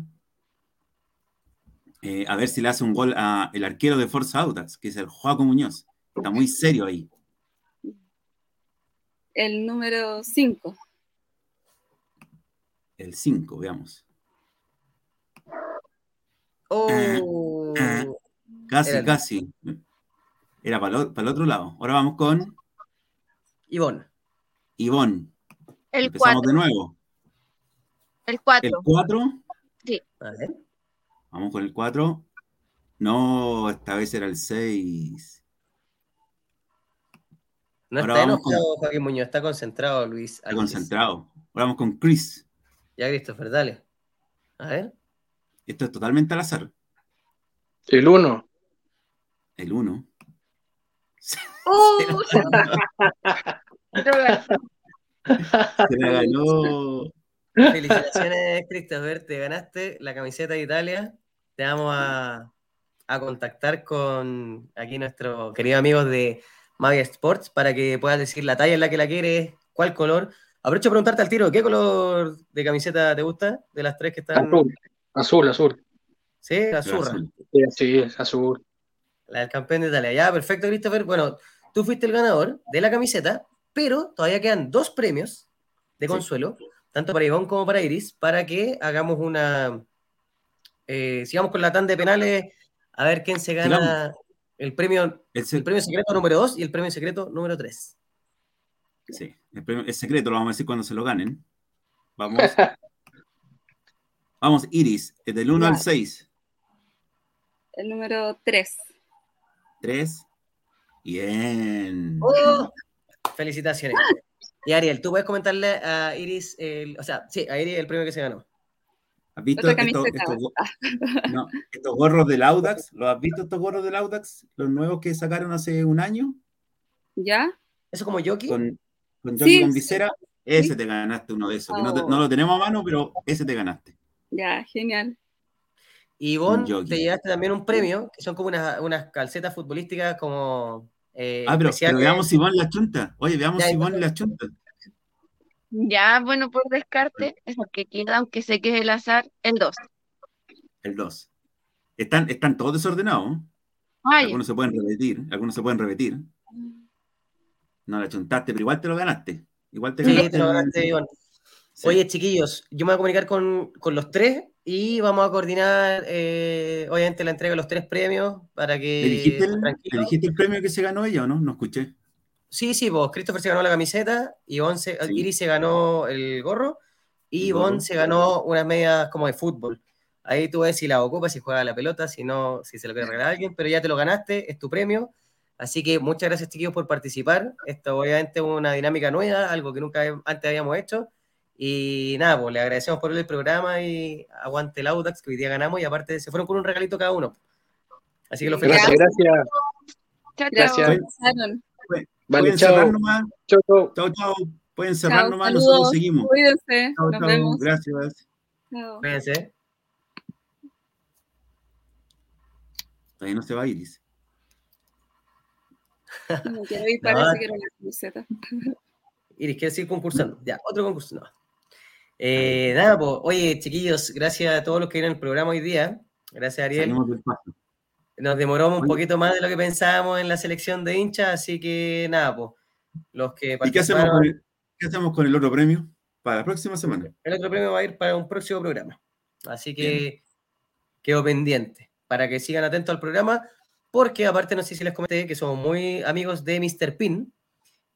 eh, a ver si le hace un gol a el arquero de Forza Audax, que es el Joaco Muñoz. Está muy serio ahí. El número 5. El 5, veamos. Oh, Ah. Casi, Era el- casi. Era para, el- para el otro lado. Ahora vamos con Ivonne. Ivonne. El Empezamos 4. de nuevo. El El 4. 4. A ver. Vamos con el 4. No, esta vez era el 6. No Ahora está vamos con- enojado Joaquín Muñoz, está concentrado Luis. Está concentrado. Ahora vamos con Chris. Ya, Christopher, dale. A ver. Esto es totalmente al azar. El 1. El 1. ¡Uh! Se la ganó. Felicitaciones, Christopher. Te ganaste la camiseta de Italia. Te vamos a, a contactar con aquí nuestros queridos amigos de Magia Sports para que puedas decir la talla en la que la quieres, cuál color. Aprovecho a preguntarte al tiro, ¿qué color de camiseta te gusta? De las tres que están. Azul. Azul, azul. Sí. Azul. Sí, Sí, es azul. La del campeón de Italia. Ya, perfecto, Christopher. Bueno, tú fuiste el ganador de la camiseta, pero todavía quedan dos premios de Sí. consuelo, tanto para Ivonne como para Iris, para que hagamos una. eh, sigamos con la tanda de penales, a ver quién se gana el premio, El, el premio secreto número 2 y el premio secreto número 3. sí, el premio- el secreto lo vamos a decir cuando se lo ganen. Vamos. Vamos, Iris, del 1 al Ya. 6. El número 3. 3. Bien. ¡Oh! Felicitaciones. Y Ariel, tú puedes comentarle a Iris, el- o sea, sí, a Iris el premio que se ganó. ¿Has visto estos, camiseta. estos go- no, estos gorros del Audax? ¿Los has visto estos gorros del Audax? Los nuevos que sacaron hace un año ¿Ya? ¿Eso como Yoki? con, con Sí, Johnny con sí. visera. Ese te ganaste uno de esos. que no, te- Oh. no lo tenemos a mano, pero ese te ganaste. Ya, genial. Y Ivonne, te llevaste también un premio, que son como unas, unas calcetas futbolísticas como eh, Ah, pero, pero veamos si Ivonne la chunta. Oye, veamos Ya, si Ivonne la chunta. Ya, bueno, por descarte, es el que queda, aunque sé que es el azar, el 2. El 2. Están, están todos desordenados. Algunos se pueden repetir, algunos se pueden repetir. No la chuntaste, pero igual te lo ganaste. Igual te Sí, ganaste. te lo ganaste, Ivonne. Sí. Oye, chiquillos, yo me voy a comunicar con, con los tres y vamos a coordinar, eh, obviamente, la entrega de los tres premios para que. ¿Le dijiste, el, tranquilos. le dijiste el premio que se ganó ella o no? No escuché. Sí, sí, vos, Christopher se ganó la camiseta, se- Sí. Iris se ganó el gorro y El Ivonne gorro. se ganó unas medias como de fútbol. Ahí tú ves si la ocupa, si juega la pelota, si no, si se lo quiere regalar a alguien, pero ya te lo ganaste, es tu premio. Así que muchas gracias, chiquillos, por participar. Esto obviamente es una dinámica nueva, algo que nunca antes habíamos hecho. Y nada, pues le agradecemos por el programa y aguante el Audax, que hoy día ganamos y aparte se fueron con un regalito cada uno. Así que los Gracias, felicito. gracias. chao, chao. Gracias. Pasaron. Vale, Pueden cerrar chao. nomás. Chao, chao. Chao, chao. Pueden cerrar Chao, nomás, saludos. nosotros seguimos. Cuídense. Chao, Nos chao. vemos. Gracias. Chao. Cuídense. Todavía no se va Iris. No quiero ir, No. parece que era una camiseta. Iris, ¿quieres seguir concursando? Ya, otro concurso. No. Eh, nada, pues, oye, chiquillos, gracias a todos los que vienen al programa hoy día. Gracias, Ariel. Nos demoramos un poquito más de lo que pensábamos en la selección de hinchas, así que nada, pues, los que ¿Y qué hacemos, participaron, con el, qué hacemos con el otro premio? Para la próxima semana. el otro premio va a ir para un próximo programa. Así que quedo pendiente para que sigan atentos al programa, porque aparte, no sé si les comenté que somos muy amigos de Mr. Pin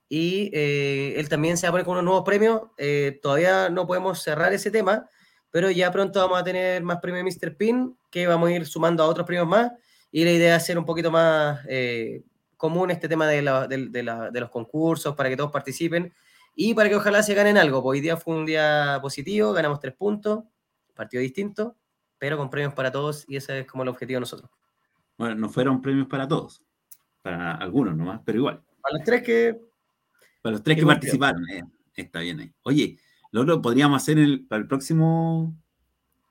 y eh, él también se va a poner con unos nuevos premios. Eh, todavía no podemos cerrar ese tema, pero ya pronto vamos a tener más premios de Mr. Pin que vamos a ir sumando a otros premios más. Y la idea es hacer un poquito más eh, común este tema de, la- de- de la- de los concursos para que todos participen y para que ojalá se ganen algo. Pues hoy día fue un día positivo, ganamos tres puntos, partido distinto, pero con premios para todos y ese es como el objetivo de nosotros. Bueno, no fueron premios para todos. Para algunos nomás, pero igual. Para los tres que Para los tres Qué que participaron. eh, está bien ahí. Oye, lo otro podríamos hacer el- para el próximo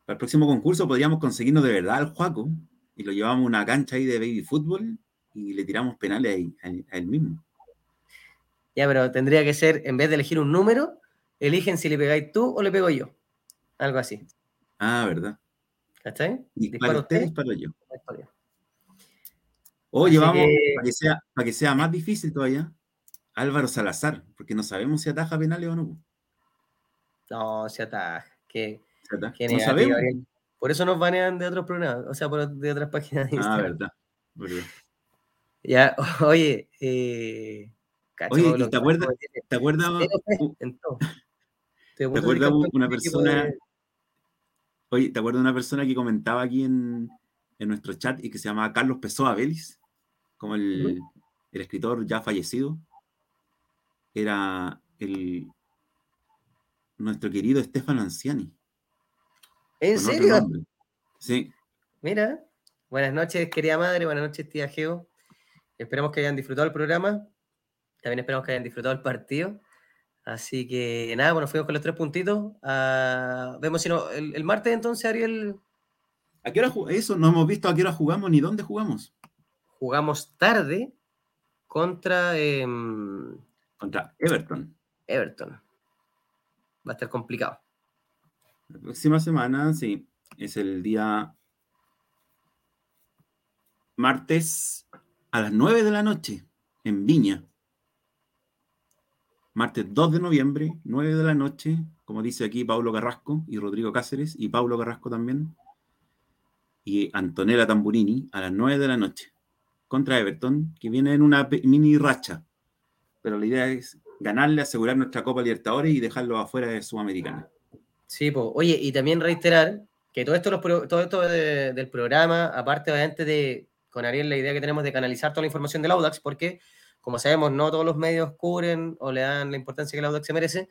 para el próximo concurso, podríamos conseguirnos de verdad al Juaco y lo llevamos a una cancha ahí de baby fútbol y le tiramos penales ahí, a, a él mismo. Ya, pero tendría que ser, en vez de elegir un número, eligen si le pegáis tú o le pego yo. Algo así. Ah, ¿verdad? ¿Cachai? Dispara usted, disparo yo. disparo yo. O Así llevamos, que- para, que sea, para que sea más difícil todavía, Álvaro Salazar, porque no sabemos si ataja penales o no. No, se ataja. Que, ¿Se ataja? que No sabemos. Por eso nos banean de otros programas, o sea, por, de otras páginas de Ah, Instagram. verdad. verdad. Ya, oye, eh, cacho, Oye, ¿y Pablo, te acuerdas- ¿Te acuerdas? ¿Te acuerdas una persona, oye, ¿te acuerdas de una persona que comentaba aquí en, en nuestro chat y que se llamaba Carlos Pessoa Vélez? Como el, el escritor ya fallecido. Era el nuestro querido Stefano Anciani. ¿En serio? Sí, Mira, buenas noches, querida madre, buenas noches, tía Geo. Esperamos que hayan disfrutado el programa. También esperamos que hayan disfrutado el partido. Así que nada, bueno, fuimos con los tres puntitos. Ah, vemos si no. El, el martes entonces, Ariel, ¿A qué hora Eso, no hemos visto a qué hora jugamos ni dónde jugamos. jugamos tarde contra em, Contra Everton. Everton. Va a estar complicado. La próxima semana, sí, es el día martes a las 9 de la noche en Viña. Martes 2 de noviembre, 9 de la noche, como dice aquí Paulo Carrasco y Rodrigo Cáceres, y Paulo Carrasco también, y Antonella Tamburini a las 9 de la noche contra Everton, que viene en una mini racha. Pero la idea es ganarle, asegurar nuestra Copa Libertadores y dejarlo afuera de Sudamericana. Sí, pues. Oye, y también reiterar que todo esto, los todo esto de- del programa, aparte obviamente de con Ariel la idea que tenemos de canalizar toda la información del Audax, porque como sabemos, no todos los medios cubren o le dan la importancia que el Audax se merece.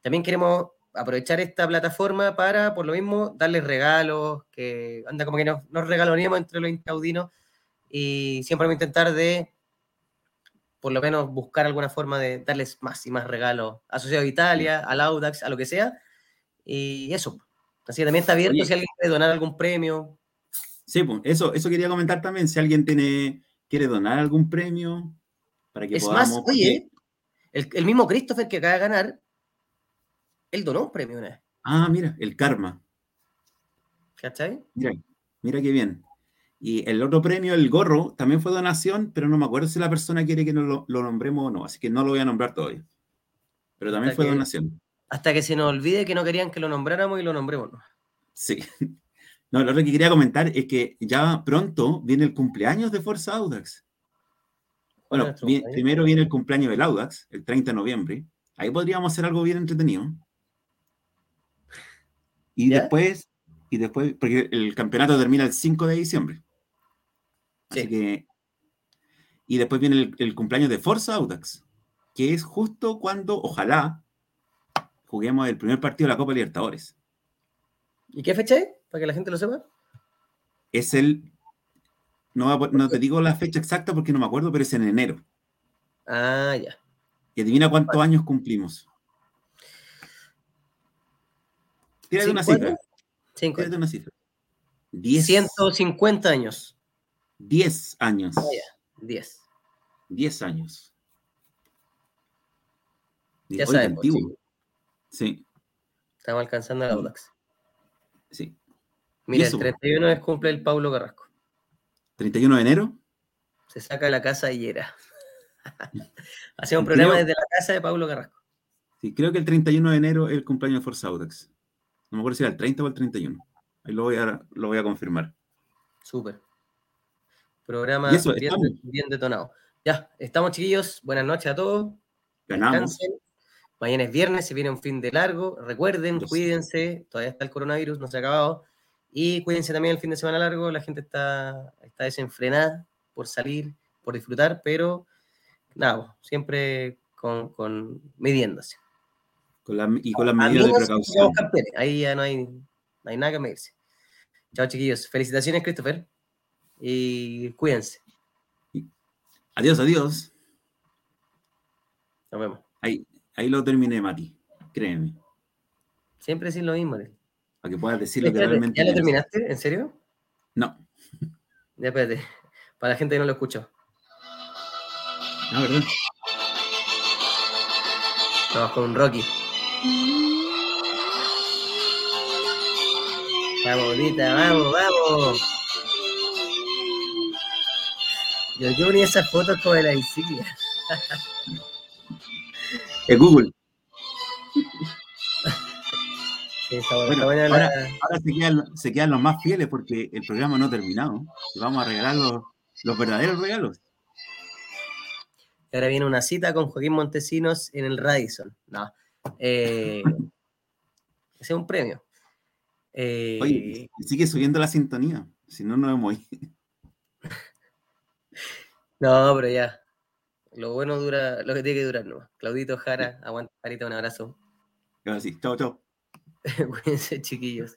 También queremos aprovechar esta plataforma para, por lo mismo, darles regalos, que anda como que nos, nos regaloneamos entre los incaudinos y siempre vamos a intentar de, por lo menos, buscar alguna forma de darles más y más regalos a Sociedad Italia, al Audax, a lo que sea. Y eso. Así que también está abierto Oye. si alguien quiere donar algún premio. Sí, pues eso, eso quería comentar también. Si alguien tiene, quiere donar algún premio para que Es podamos. más, oye, el, el mismo Christopher que acaba de ganar, él donó un premio una vez. Ah, mira, el karma. ¿Cachai? Mira, mira qué bien. Y el otro premio, el gorro, también fue donación, pero no me acuerdo si la persona quiere que nos lo, lo nombremos o no, así que no lo voy a nombrar todavía. Pero también Hasta fue que- donación. Hasta que se nos olvide que no querían que lo nombráramos y lo nombremos. ¿no? Sí. No, lo otro que quería comentar es que ya pronto viene el cumpleaños de Forza Audax. Bueno, primero viene el cumpleaños del Audax, el 30 de noviembre. Ahí podríamos hacer algo bien entretenido. Y ¿Ya? después, y después, porque el campeonato termina el 5 de diciembre. Así Sí. que. Y después viene el, el cumpleaños de Forza Audax, que es justo cuando, ojalá, juguemos el primer partido de la Copa Libertadores. ¿Y qué fecha es? Para que la gente lo sepa. Es el. No, te digo la fecha exacta porque no me acuerdo, pero es en enero. Ah, ya. Y adivina cuántos años cumplimos. Tírate una cifra. Tírate una cifra. 10, 150 años. 10 años. Ah, ya. 10. 10 años. Ya Oye, sabemos, antiguo. chicos. Sí, Estamos alcanzando el Audax. sí. Mira, el 31 es cumple el Paulo Carrasco. 31 de enero. Se saca de la casa y era. Hacemos un Creo- programa desde la casa de Paulo Carrasco. Sí, creo que el 31 de enero es el cumpleaños de Forza Audax. No me acuerdo si era el 30 o el 31. Ahí lo voy a, lo voy a confirmar. Súper. Programa eso, bien, bien detonado. Ya, estamos chiquillos. Buenas noches a todos. Ganamos. Mañana es viernes, se viene un fin de largo. Recuerden, Yo sé. cuídense. Todavía está el coronavirus, no se ha acabado. Y cuídense también el fin de semana largo. La gente está, está desenfrenada por salir, por disfrutar, pero nada, siempre con, con midiéndose. Con la- y con las medidas de precaución. Ahí ya no hay, no hay nada que medirse. Chao, chiquillos. Felicitaciones, Christopher. Y cuídense. Adiós, adiós. Nos vemos. Ahí, ahí lo terminé, Mati. Créeme. Siempre decir lo mismo. Ariel. Para que puedas decir lo que realmente ¿Ya lo terminaste? ¿En serio? No. Ya, espérate. Para la gente que no lo escuchó. Ah, ¿verdad? Vamos con Rocky. Vamos, bonita, vamos, vamos. Yo, yo esas fotos como de la insignia. Es Google. Sí, está bueno, Bueno, está buena ahora- la- Ahora se quedan, se quedan los más fieles porque el programa no ha terminado. Vamos a regalar los, los verdaderos regalos. Ahora viene una cita con Joaquín Montesinos en el Radisson. No. Eh, ese es un premio. Eh, Oye, sigue subiendo la sintonía. Si no, no hemos ido. No, pero ya. Lo bueno dura lo que tiene que durar, ¿no? Claudito Jara, aguanta, Jarita, un abrazo. Ahora sí, chao, chao. Cuídense, chiquillos.